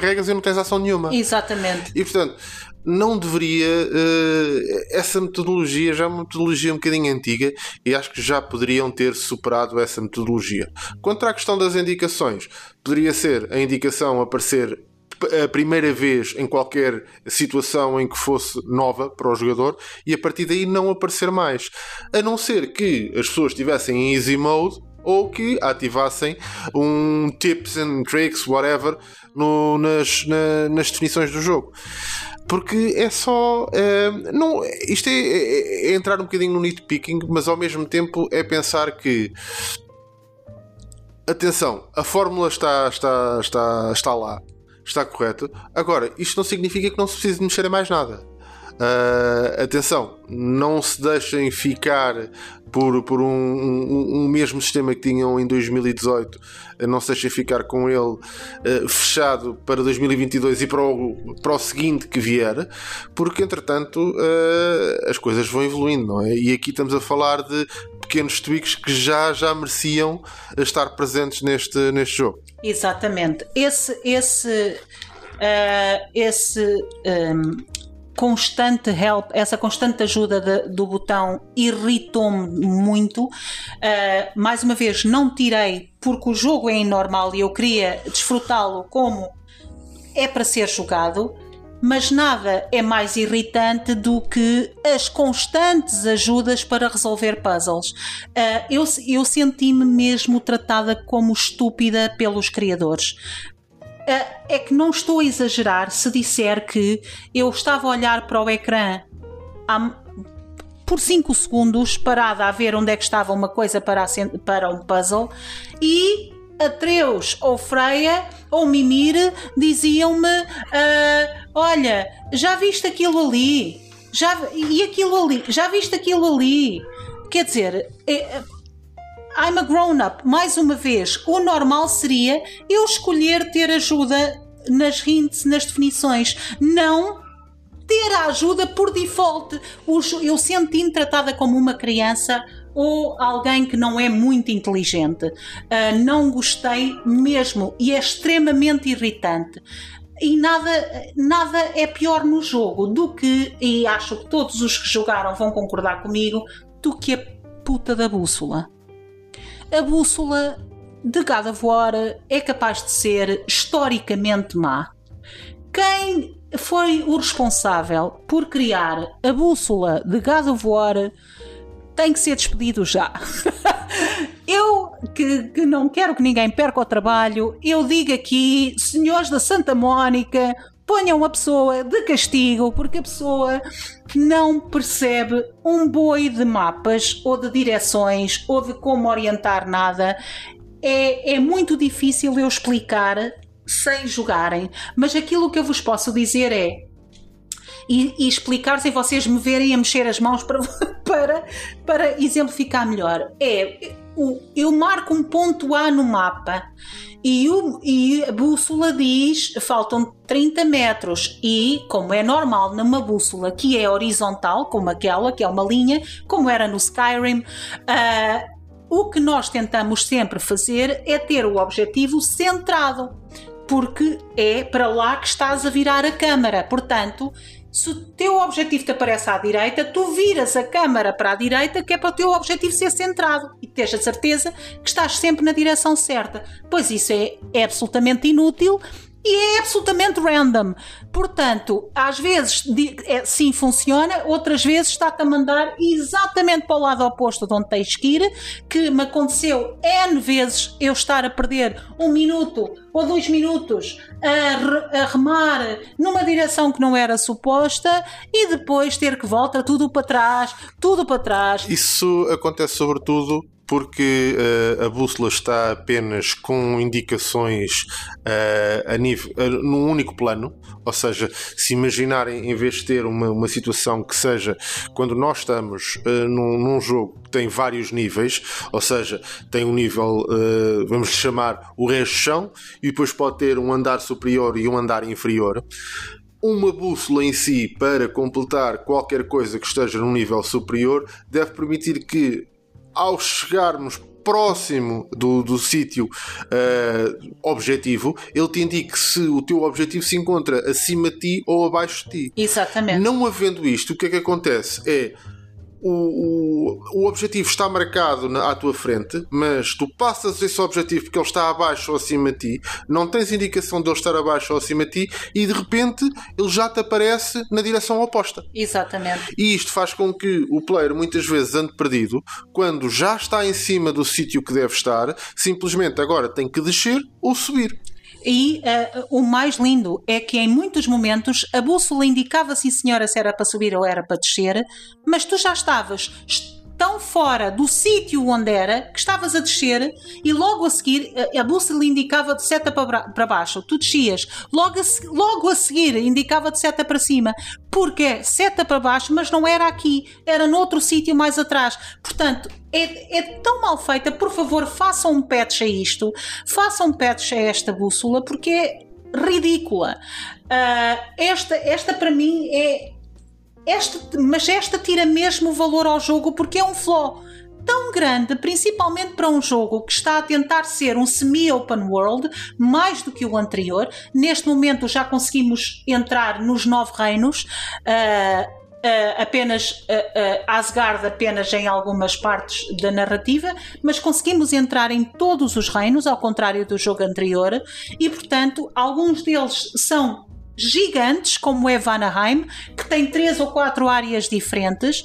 carregas e não tens ação nenhuma. Exatamente. E portanto, não deveria. Uh, essa metodologia já é uma metodologia um bocadinho antiga e acho que já poderiam ter superado essa metodologia. Quanto à questão das indicações, poderia ser a indicação aparecer a primeira vez em qualquer situação em que fosse nova para o jogador e a partir daí não aparecer mais. A não ser que as pessoas estivessem em easy mode ou que ativassem um tips and tricks, whatever, no, nas, na, nas definições do jogo porque é só. É, não, isto é, é, é, entrar um bocadinho no nitpicking, mas ao mesmo tempo é pensar que. Atenção, a fórmula está, está, está, está lá, está correta. Agora, isto não significa que não se precise mexer em mais nada. Uh, atenção, não se deixem ficar por, por um, um, um, mesmo sistema que tinham em 2018, não se deixem ficar com ele uh, fechado para 2022 e para o, para o seguinte que vier, porque entretanto uh, as coisas vão evoluindo, não é? E aqui estamos a falar de pequenos tweaks que já, já mereciam estar presentes neste, neste jogo. Exatamente. Esse, esse, uh, esse um constante help, essa constante ajuda de, do botão irritou-me muito. Uh, mais uma vez, não tirei porque o jogo é normal e eu queria desfrutá-lo como é para ser jogado, mas nada é mais irritante do que as constantes ajudas para resolver puzzles. Uh, eu eu senti-me mesmo tratada como estúpida pelos criadores. Ah, é que não estou a exagerar se disser que eu estava a olhar para o ecrã por 5 segundos, parada a ver onde é que estava uma coisa para, para um puzzle, e Atreus ou Freia ou Mimir diziam-me: uh, Olha, já viste aquilo ali? Já, e aquilo ali? Já viste aquilo ali? Quer dizer, é, I'm a grown-up. Mais uma vez, o normal seria eu escolher ter ajuda nas hints, nas definições. Não ter a ajuda por default. Eu senti-me tratada como uma criança ou alguém que não é muito inteligente. Uh, não gostei mesmo e é extremamente irritante. E nada, nada é pior no jogo do que, e acho que todos os que jogaram vão concordar comigo, do que a puta da bússola. A bússola de God of War é capaz de ser historicamente má. Quem foi o responsável por criar a bússola de God of War tem que ser despedido já. eu que, que, não quero que ninguém perca o trabalho, eu digo aqui, senhores da Santa Mónica, ponham a pessoa de castigo porque a pessoa não percebe um boi de mapas ou de direções ou de como orientar nada. É, é muito difícil eu explicar sem jogarem, mas aquilo que eu vos posso dizer é e, e explicar sem vocês me verem a mexer as mãos para, para, para exemplificar melhor. É, eu marco um ponto A no mapa e, o, e a bússola diz faltam 30 metros e, como é normal numa bússola que é horizontal, como aquela, que é uma linha, como era no Skyrim, uh, o que nós tentamos sempre fazer é ter o objetivo centrado, porque é para lá que estás a virar a câmara. Portanto, se o teu objetivo te aparece à direita, tu viras a câmara para a direita, que é para o teu objetivo ser centrado e teres a certeza que estás sempre na direção certa. Pois isso é, é absolutamente inútil e é absolutamente random. Portanto, às vezes é, sim funciona, outras vezes está-te a mandar exatamente para o lado oposto de onde tens que ir, que me aconteceu N vezes eu estar a perder um minuto ou dois minutos a, a remar numa direção que não era suposta e depois ter que voltar tudo para trás, tudo para trás. Isso acontece sobretudo porque uh, a bússola está apenas com indicações uh, a nível, uh, num único plano, ou seja, se imaginarem em vez de ter uma, uma situação que seja quando nós estamos num, num, jogo que tem vários níveis, ou seja, tem um nível, vamos chamar o resto chão, e depois pode ter um andar superior e um andar inferior uma bússola em si para completar qualquer coisa que esteja num nível superior deve permitir que ao chegarmos próximo do, do sítio uh, objetivo, ele te indica se o teu objetivo se encontra acima de ti ou abaixo de ti. Exatamente. Não havendo isto, o que é que acontece? É o, o, o objetivo está marcado na, à tua frente, mas tu passas esse objetivo porque ele está abaixo ou acima de ti, não tens indicação de ele estar abaixo ou acima de ti e de repente ele já te aparece na direção oposta. Exatamente. E isto faz com que o player muitas vezes ande perdido quando já está em cima do sítio que deve estar, simplesmente agora tem que descer ou subir. E uh, o mais lindo é que em muitos momentos a bússola indicava sim senhora se era para subir ou era para descer, mas tu já estavas tão fora do sítio onde era que estavas a descer e logo a seguir a, bússola indicava de seta para, para baixo, tu descias, logo a, logo a seguir indicava de seta para cima, porque seta para baixo, mas não era aqui, era noutro sítio mais atrás. Portanto, é, é, tão mal feita, por favor, façam um patch a isto, façam um patch a esta bússola, porque é ridícula. Uh, esta, esta para mim é, esta, mas esta tira mesmo valor ao jogo porque é um flaw tão grande, principalmente para um jogo que está a tentar ser um semi-open world, mais do que o anterior. Neste momento já conseguimos entrar nos nove reinos. Uh, Uh, apenas uh, uh, Asgard apenas em algumas partes da narrativa, mas conseguimos entrar em todos os reinos, ao contrário do jogo anterior, e portanto alguns deles são gigantes, como é Vanaheim, que tem três ou quatro áreas diferentes,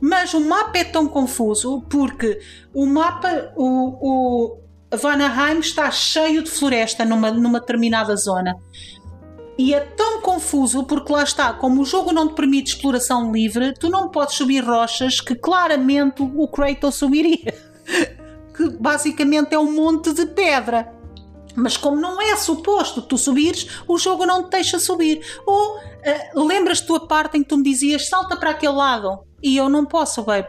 mas o mapa é tão confuso porque o mapa, o, o Vanaheim está cheio de floresta numa, numa determinada zona. E é tão confuso porque lá está, como o jogo não te permite exploração livre, tu não podes subir rochas que claramente o Kratos subiria. que basicamente é um monte de pedra. Mas como não é suposto tu subires, o jogo não te deixa subir. Ou uh, lembras tua parte em que tu me dizias salta para aquele lado e eu não posso, babe.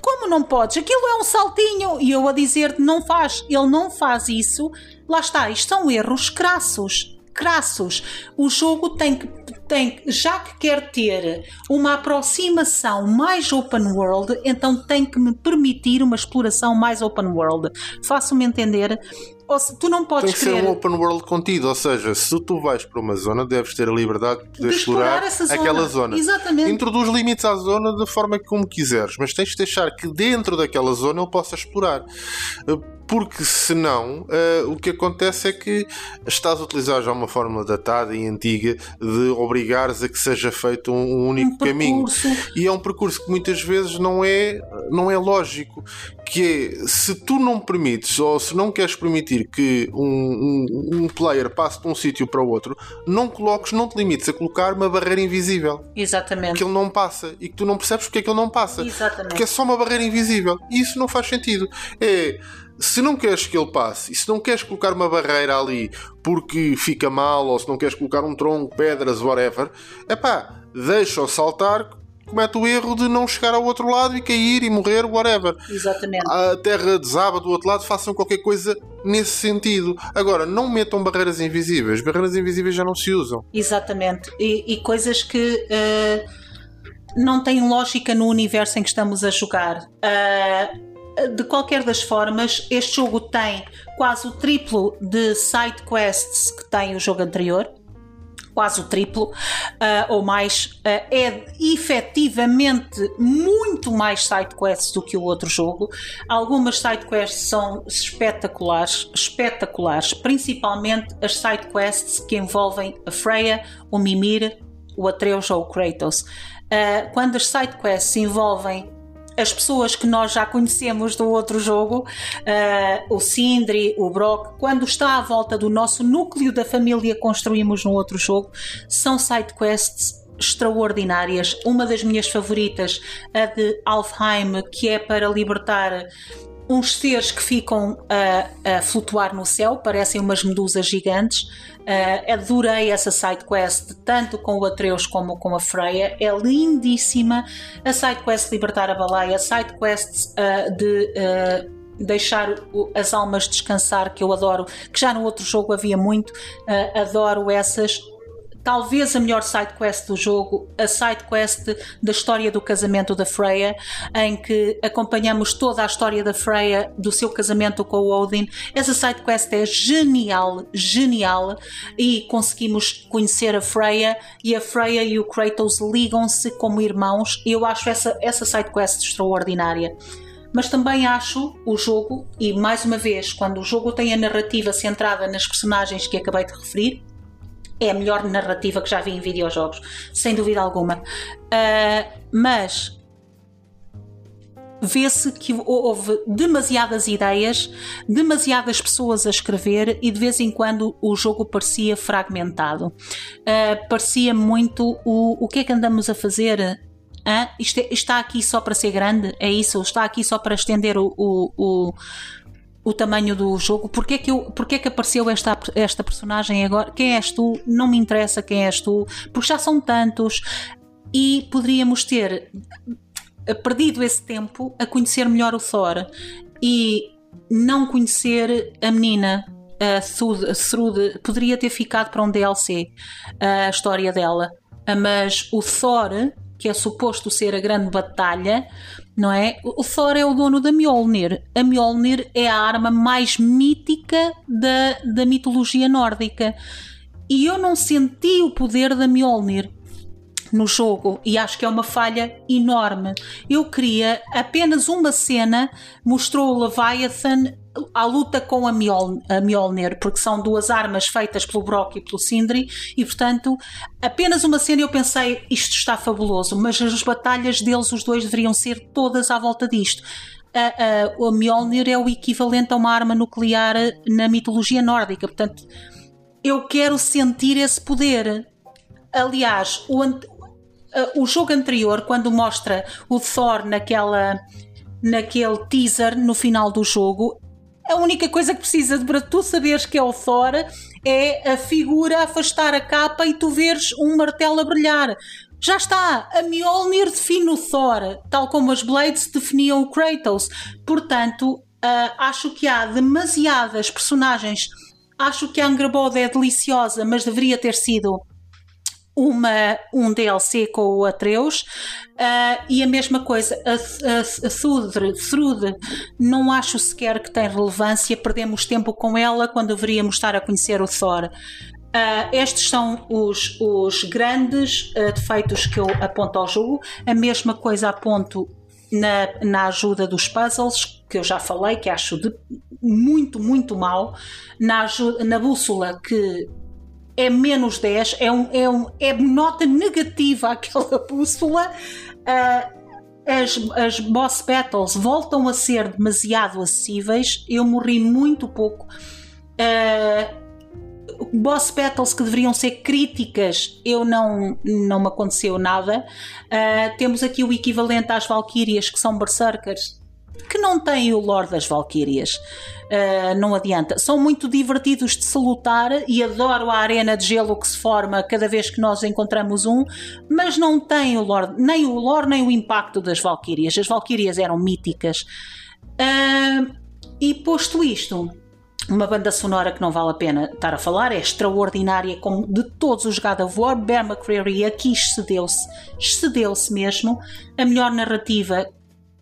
Como não podes? Aquilo é um saltinho. E eu a dizer-te não faz. Ele não faz isso. Lá está, isto são erros crassos crassos. O jogo tem que, tem, já que quer ter uma aproximação mais open world, então tem que me permitir uma exploração mais open world. Faço-me entender se, tu não podes Tem que querer... ser um open world contido, ou seja, se tu vais para uma zona, deves ter a liberdade de de explorar, explorar zona. aquela zona. Exatamente. Introduz limites à zona da forma como quiseres, mas tens de deixar que dentro daquela zona ele possa explorar porque senão uh, o que acontece é que estás a utilizar já uma fórmula datada e antiga de obrigares a que seja feito um, um único um caminho. e é um percurso que muitas vezes não é não é lógico que é se tu não permites ou se não queres permitir que um, um, um player passe de um sítio para o outro não coloques, não te limites a colocar uma barreira invisível. Exatamente. Que ele não passa e que tu não percebes porque é que ele não passa. Exatamente. porque é só uma barreira invisível. E isso não faz sentido. É se não queres que ele passe e se não queres colocar uma barreira ali porque fica mal ou se não queres colocar um tronco, pedras, whatever, é pá, deixa-o saltar, comete o erro de não chegar ao outro lado e cair e morrer, whatever. Exatamente. A terra desaba do outro lado, façam qualquer coisa nesse sentido. Agora, não metam barreiras invisíveis, barreiras invisíveis já não se usam. Exatamente. E, e coisas que. Uh não têm lógica no universo em que estamos a jogar. Uh, de qualquer das formas, este jogo tem quase o triplo de side quests que tem o jogo anterior. Quase o triplo uh, ou mais, uh, é efetivamente muito mais side quests do que o outro jogo. Algumas side quests são espetaculares, espetaculares, principalmente as side quests que envolvem a Freya, o Mimir, o Atreus ou o Kratos. Uh, quando as side quests envolvem as pessoas que nós já conhecemos do outro jogo, uh, o Sindri, o Brock, quando está à volta do nosso núcleo da família construímos no outro jogo, são side quests extraordinárias. Uma das minhas favoritas, a de Alfheim, que é para libertar uns seres que ficam a flutuar no céu, parecem umas medusas gigantes. Uh, adorei essa side quest, tanto com o Atreus como com a Freya. É lindíssima. A side quest Libertar a Baleia, a side quest uh, de. Uh, deixar as almas descansar, que eu adoro, que já no outro jogo havia muito, adoro essas talvez a melhor side quest do jogo, a side quest da história do casamento da Freya, em que acompanhamos toda a história da Freya, do seu casamento com o Odin. Essa side quest é genial, genial, e conseguimos conhecer a Freya e a Freya e o Kratos ligam-se como irmãos. Eu acho essa, essa side quest extraordinária mas também acho o jogo, e mais uma vez, quando o jogo tem a narrativa centrada nas personagens que acabei de referir, é a melhor narrativa que já vi em videojogos, sem dúvida alguma. Uh, mas vê-se que houve demasiadas ideias, demasiadas pessoas a escrever e de vez em quando o jogo parecia fragmentado. Uh, parecia muito o, o que é que andamos a fazer? Ah, isto é, está aqui só para ser grande? É isso? Está aqui só para estender o, o, o o tamanho do jogo, porque é que, eu, porque é que apareceu esta, esta personagem agora? Quem és tu? Não me interessa quem és tu, porque já são tantos e poderíamos ter perdido esse tempo a conhecer melhor o Thor e não conhecer a menina. A Thrude poderia ter ficado para um DLC a história dela, mas o Thor, que é suposto ser a grande batalha, não é? O Thor é o dono da Mjolnir. A Mjolnir é a arma mais mítica da, da mitologia nórdica. E eu não senti o poder da Mjolnir no jogo e acho que é uma falha enorme. Eu queria apenas uma cena, mostrou o Leviathan à luta com a, Mjol, a Mjolnir, porque são duas armas feitas pelo Brock e pelo Sindri, e portanto, apenas uma cena eu pensei, isto está fabuloso, mas as batalhas deles, os dois, deveriam ser todas à volta disto. A, a, a Mjolnir é o equivalente a uma arma nuclear na mitologia nórdica, portanto, eu quero sentir esse poder. Aliás, o, o jogo anterior, quando mostra o Thor naquela naquele teaser no final do jogo. A única coisa que precisa para tu saberes que é o Thor é a figura afastar a capa e tu veres um martelo a brilhar. Já está, a Mjolnir define o Thor, tal como as Blades definiam o Kratos. Portanto, uh, acho que há demasiadas personagens. Acho que a Angrabod é deliciosa, mas deveria ter sido uma, um DLC com o Atreus uh, e a mesma coisa a, a, a Thrude, não acho sequer que tem relevância perdemos tempo com ela quando deveríamos estar a conhecer o Thor. Uh, estes são os, os grandes uh, defeitos que eu aponto ao jogo. A mesma coisa aponto na, na ajuda dos puzzles, que eu já falei, que acho de muito, muito mal, na, ajuda, na bússola, que é menos 10, é, um, é, um, é nota negativa aquela bússola. Uh, as, as boss battles voltam a ser demasiado acessíveis. Eu morri muito pouco. Uh, boss battles que deveriam ser críticas, eu não, não me aconteceu nada. Uh, temos aqui o equivalente às Valkyrias, que são berserkers, que não têm o lore das Valkyrias. Uh, não adianta. São muito divertidos de se lutar e adoro a arena de gelo que se forma cada vez que nós encontramos um, mas não têm o lore, nem o lore nem o impacto das Valkyrias. As Valkyrias eram míticas. Uh, e posto isto, uma banda sonora que não vale a pena estar a falar, é extraordinária, como de todos os God of War. Bear McCreary aqui excedeu-se, excedeu-se mesmo. A melhor narrativa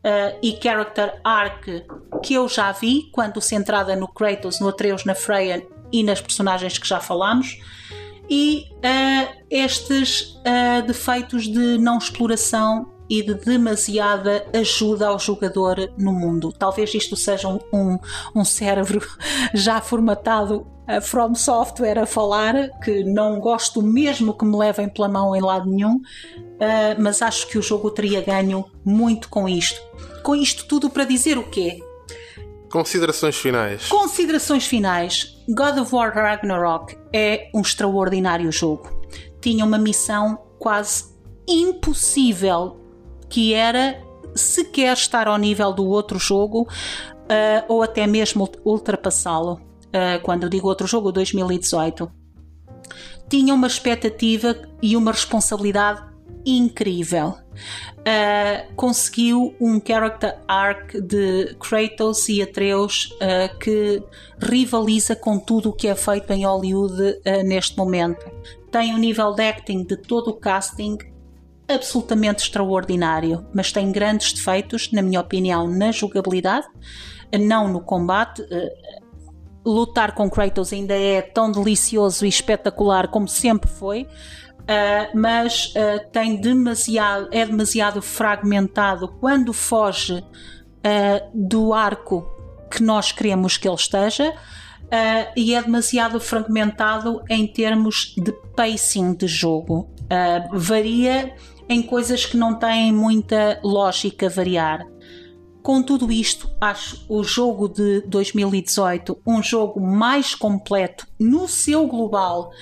uh, e character arc que eu já vi, quando centrada no Kratos, no Atreus, na Freya e nas personagens que já falámos. E uh, estes uh, defeitos de não exploração e de demasiada ajuda ao jogador no mundo. Talvez isto seja um, um, cérebro já formatado a From Software a falar, que não gosto mesmo que me levem pela mão em lado nenhum, mas acho que o jogo teria ganho muito com isto. Com isto tudo para dizer o quê? Considerações finais. Considerações finais. God of War Ragnarok é um extraordinário jogo. Tinha uma missão quase impossível que era sequer estar ao nível do outro jogo uh, ou até mesmo ultrapassá-lo. Uh, quando eu digo outro jogo, 2018. Tinha uma expectativa e uma responsabilidade incrível. Uh, conseguiu um character arc de Kratos e Atreus uh, que rivaliza com tudo o que é feito em Hollywood uh, neste momento. Tem um nível de acting de todo o casting absolutamente extraordinário, mas tem grandes defeitos, na minha opinião, na jogabilidade, não no combate. Lutar com Kratos ainda é tão delicioso e espetacular como sempre foi. Uh, mas uh, tem demasiado, é demasiado fragmentado quando foge uh, do arco que nós queremos que ele esteja e é demasiado fragmentado em termos de pacing de jogo. varia em coisas que não têm muita lógica variar. Com tudo isto, acho o jogo de 2018 um jogo mais completo no seu global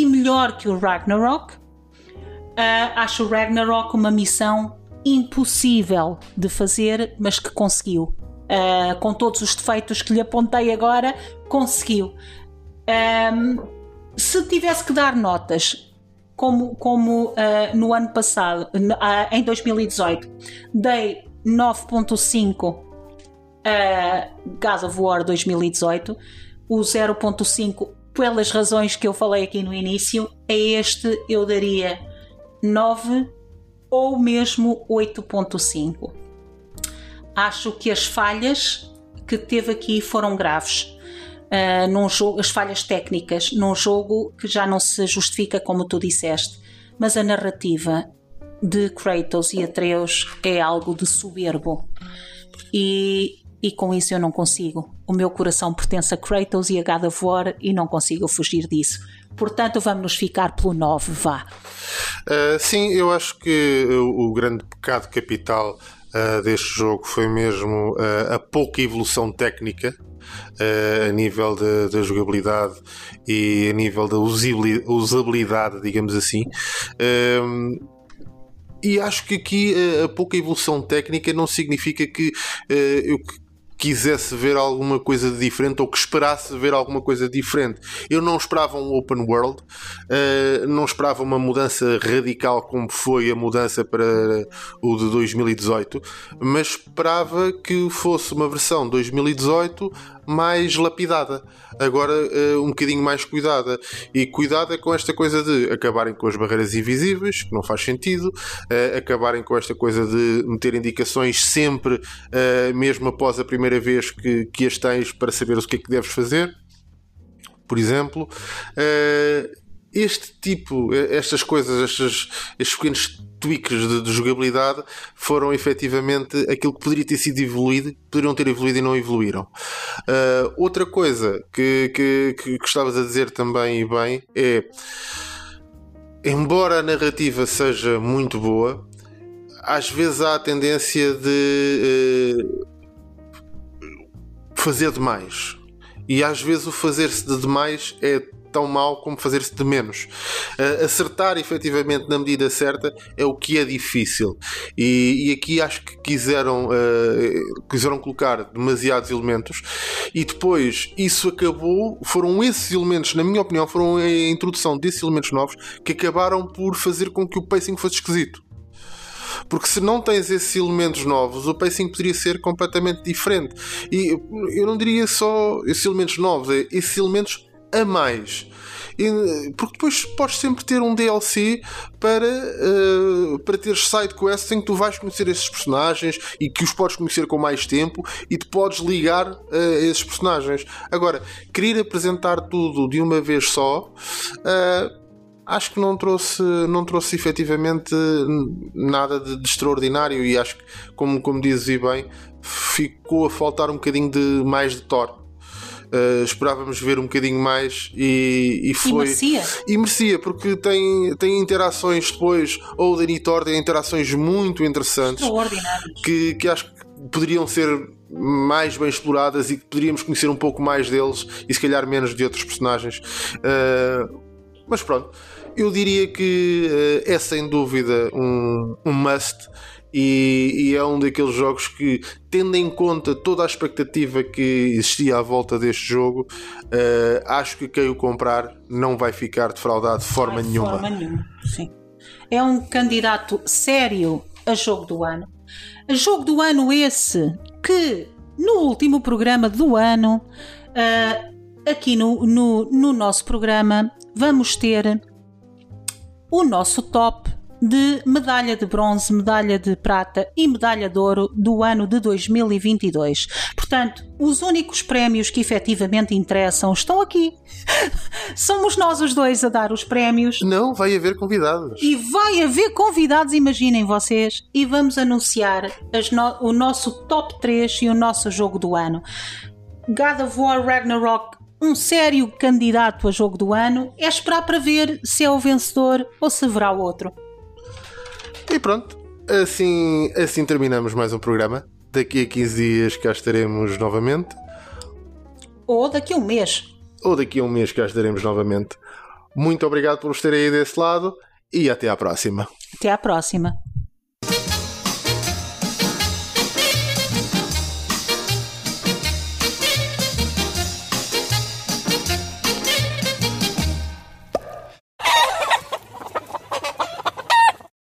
e melhor que o Ragnarok. Uh, acho o Ragnarok uma missão impossível de fazer, mas que conseguiu. Uh, com todos os defeitos que lhe apontei agora, conseguiu. Um, se tivesse que dar notas, como, como uh, no ano passado, uh, em 2018, dei 9.5 a God of War 2018, o 0.5 pelas razões que eu falei aqui no início, a este eu daria 9 ou mesmo 8.5. Acho que as falhas que teve aqui foram graves uh, num jogo, as falhas técnicas num jogo que já não se justifica como tu disseste, mas a narrativa de Kratos e Atreus é algo de soberbo e, e com isso eu não consigo. O meu coração pertence a Kratos e a God of War e não consigo fugir disso. Portanto, vamos nos ficar pelo 9, vá. Uh, sim, eu acho que o, o grande pecado capital uh, deste jogo foi mesmo uh, a pouca evolução técnica uh, a nível da jogabilidade e a nível da usabilidade, digamos assim. Uh, e acho que aqui a pouca evolução técnica não significa que eu quisesse ver alguma coisa diferente ou que esperasse ver alguma coisa diferente. Eu não esperava um open world, uh, não esperava uma mudança radical como foi a mudança para o de 2018, mas esperava que fosse uma versão 2018 mais lapidada, agora uh, um bocadinho mais cuidada. E cuidada com esta coisa de acabarem com as barreiras invisíveis, que não faz sentido, uh, acabarem com esta coisa de meter indicações sempre, uh, mesmo após a primeira vez que, que as tens, para saber o que é que deves fazer. Por exemplo, este tipo, estas coisas, estes, estes pequenos tweaks de, de, jogabilidade foram efetivamente aquilo que poderia ter sido evoluído, poderiam ter evoluído e não evoluíram. Uh, outra coisa que, que, que, a dizer também e bem é embora a narrativa seja muito boa, às vezes há a tendência de uh, fazer demais. E às vezes o fazer-se de demais é tão mal como fazer-se de menos. Acertar efetivamente na medida certa é o que é difícil. E, e aqui acho que quiseram, uh, quiseram colocar demasiados elementos e depois isso acabou. Foram esses elementos, na minha opinião, foram a introdução desses elementos novos que acabaram por fazer com que o pacing fosse esquisito. Porque se não tens esses elementos novos, o pacing poderia ser completamente diferente. E eu não diria só esses elementos novos, é esses elementos a mais. E, porque depois podes sempre ter um DLC para, uh, para ter side quests em que tu vais conhecer esses personagens e que os podes conhecer com mais tempo e te podes ligar uh, a esses personagens. Agora, querer apresentar tudo de uma vez só. Uh, acho que não trouxe, não trouxe efetivamente nada de, de, extraordinário e acho que, como, como dizes bem, ficou a faltar um bocadinho de mais de Thor. Uh, esperávamos ver um bocadinho mais e, e foi. E merecia. E merecia, porque tem, tem interações depois, ou da Nitor tem interações muito interessantes que, que acho que poderiam ser mais bem exploradas e que poderíamos conhecer um pouco mais deles e se calhar menos de outros personagens. Uh, mas pronto, eu diria que uh, é sem dúvida um, um must e, e, é um daqueles jogos que, tendo em conta toda a expectativa que existia à volta deste jogo, uh, acho que quem o comprar não vai ficar defraudado de forma de nenhuma. Forma nenhuma. Sim. É um candidato sério a jogo do ano. A jogo do ano esse que no último programa do ano, uh, aqui no, no, no nosso programa, vamos ter o nosso top de medalha de bronze, medalha de prata e medalha de ouro do ano de 2022. Portanto, os únicos prémios que efetivamente interessam estão aqui. Somos nós os dois a dar os prémios. Não, vai haver convidados. E vai haver convidados, imaginem vocês. E vamos anunciar no o nosso top 3 e o nosso jogo do ano. God of War Ragnarok um sério candidato a jogo do ano é esperar para ver se é o vencedor ou se haverá outro. E pronto, assim, assim terminamos mais um programa. Daqui a 15 dias cá estaremos novamente. Ou daqui a um mês. Ou daqui a um mês cá estaremos novamente. Muito obrigado por estarem aí desse lado e até à próxima. Até à próxima.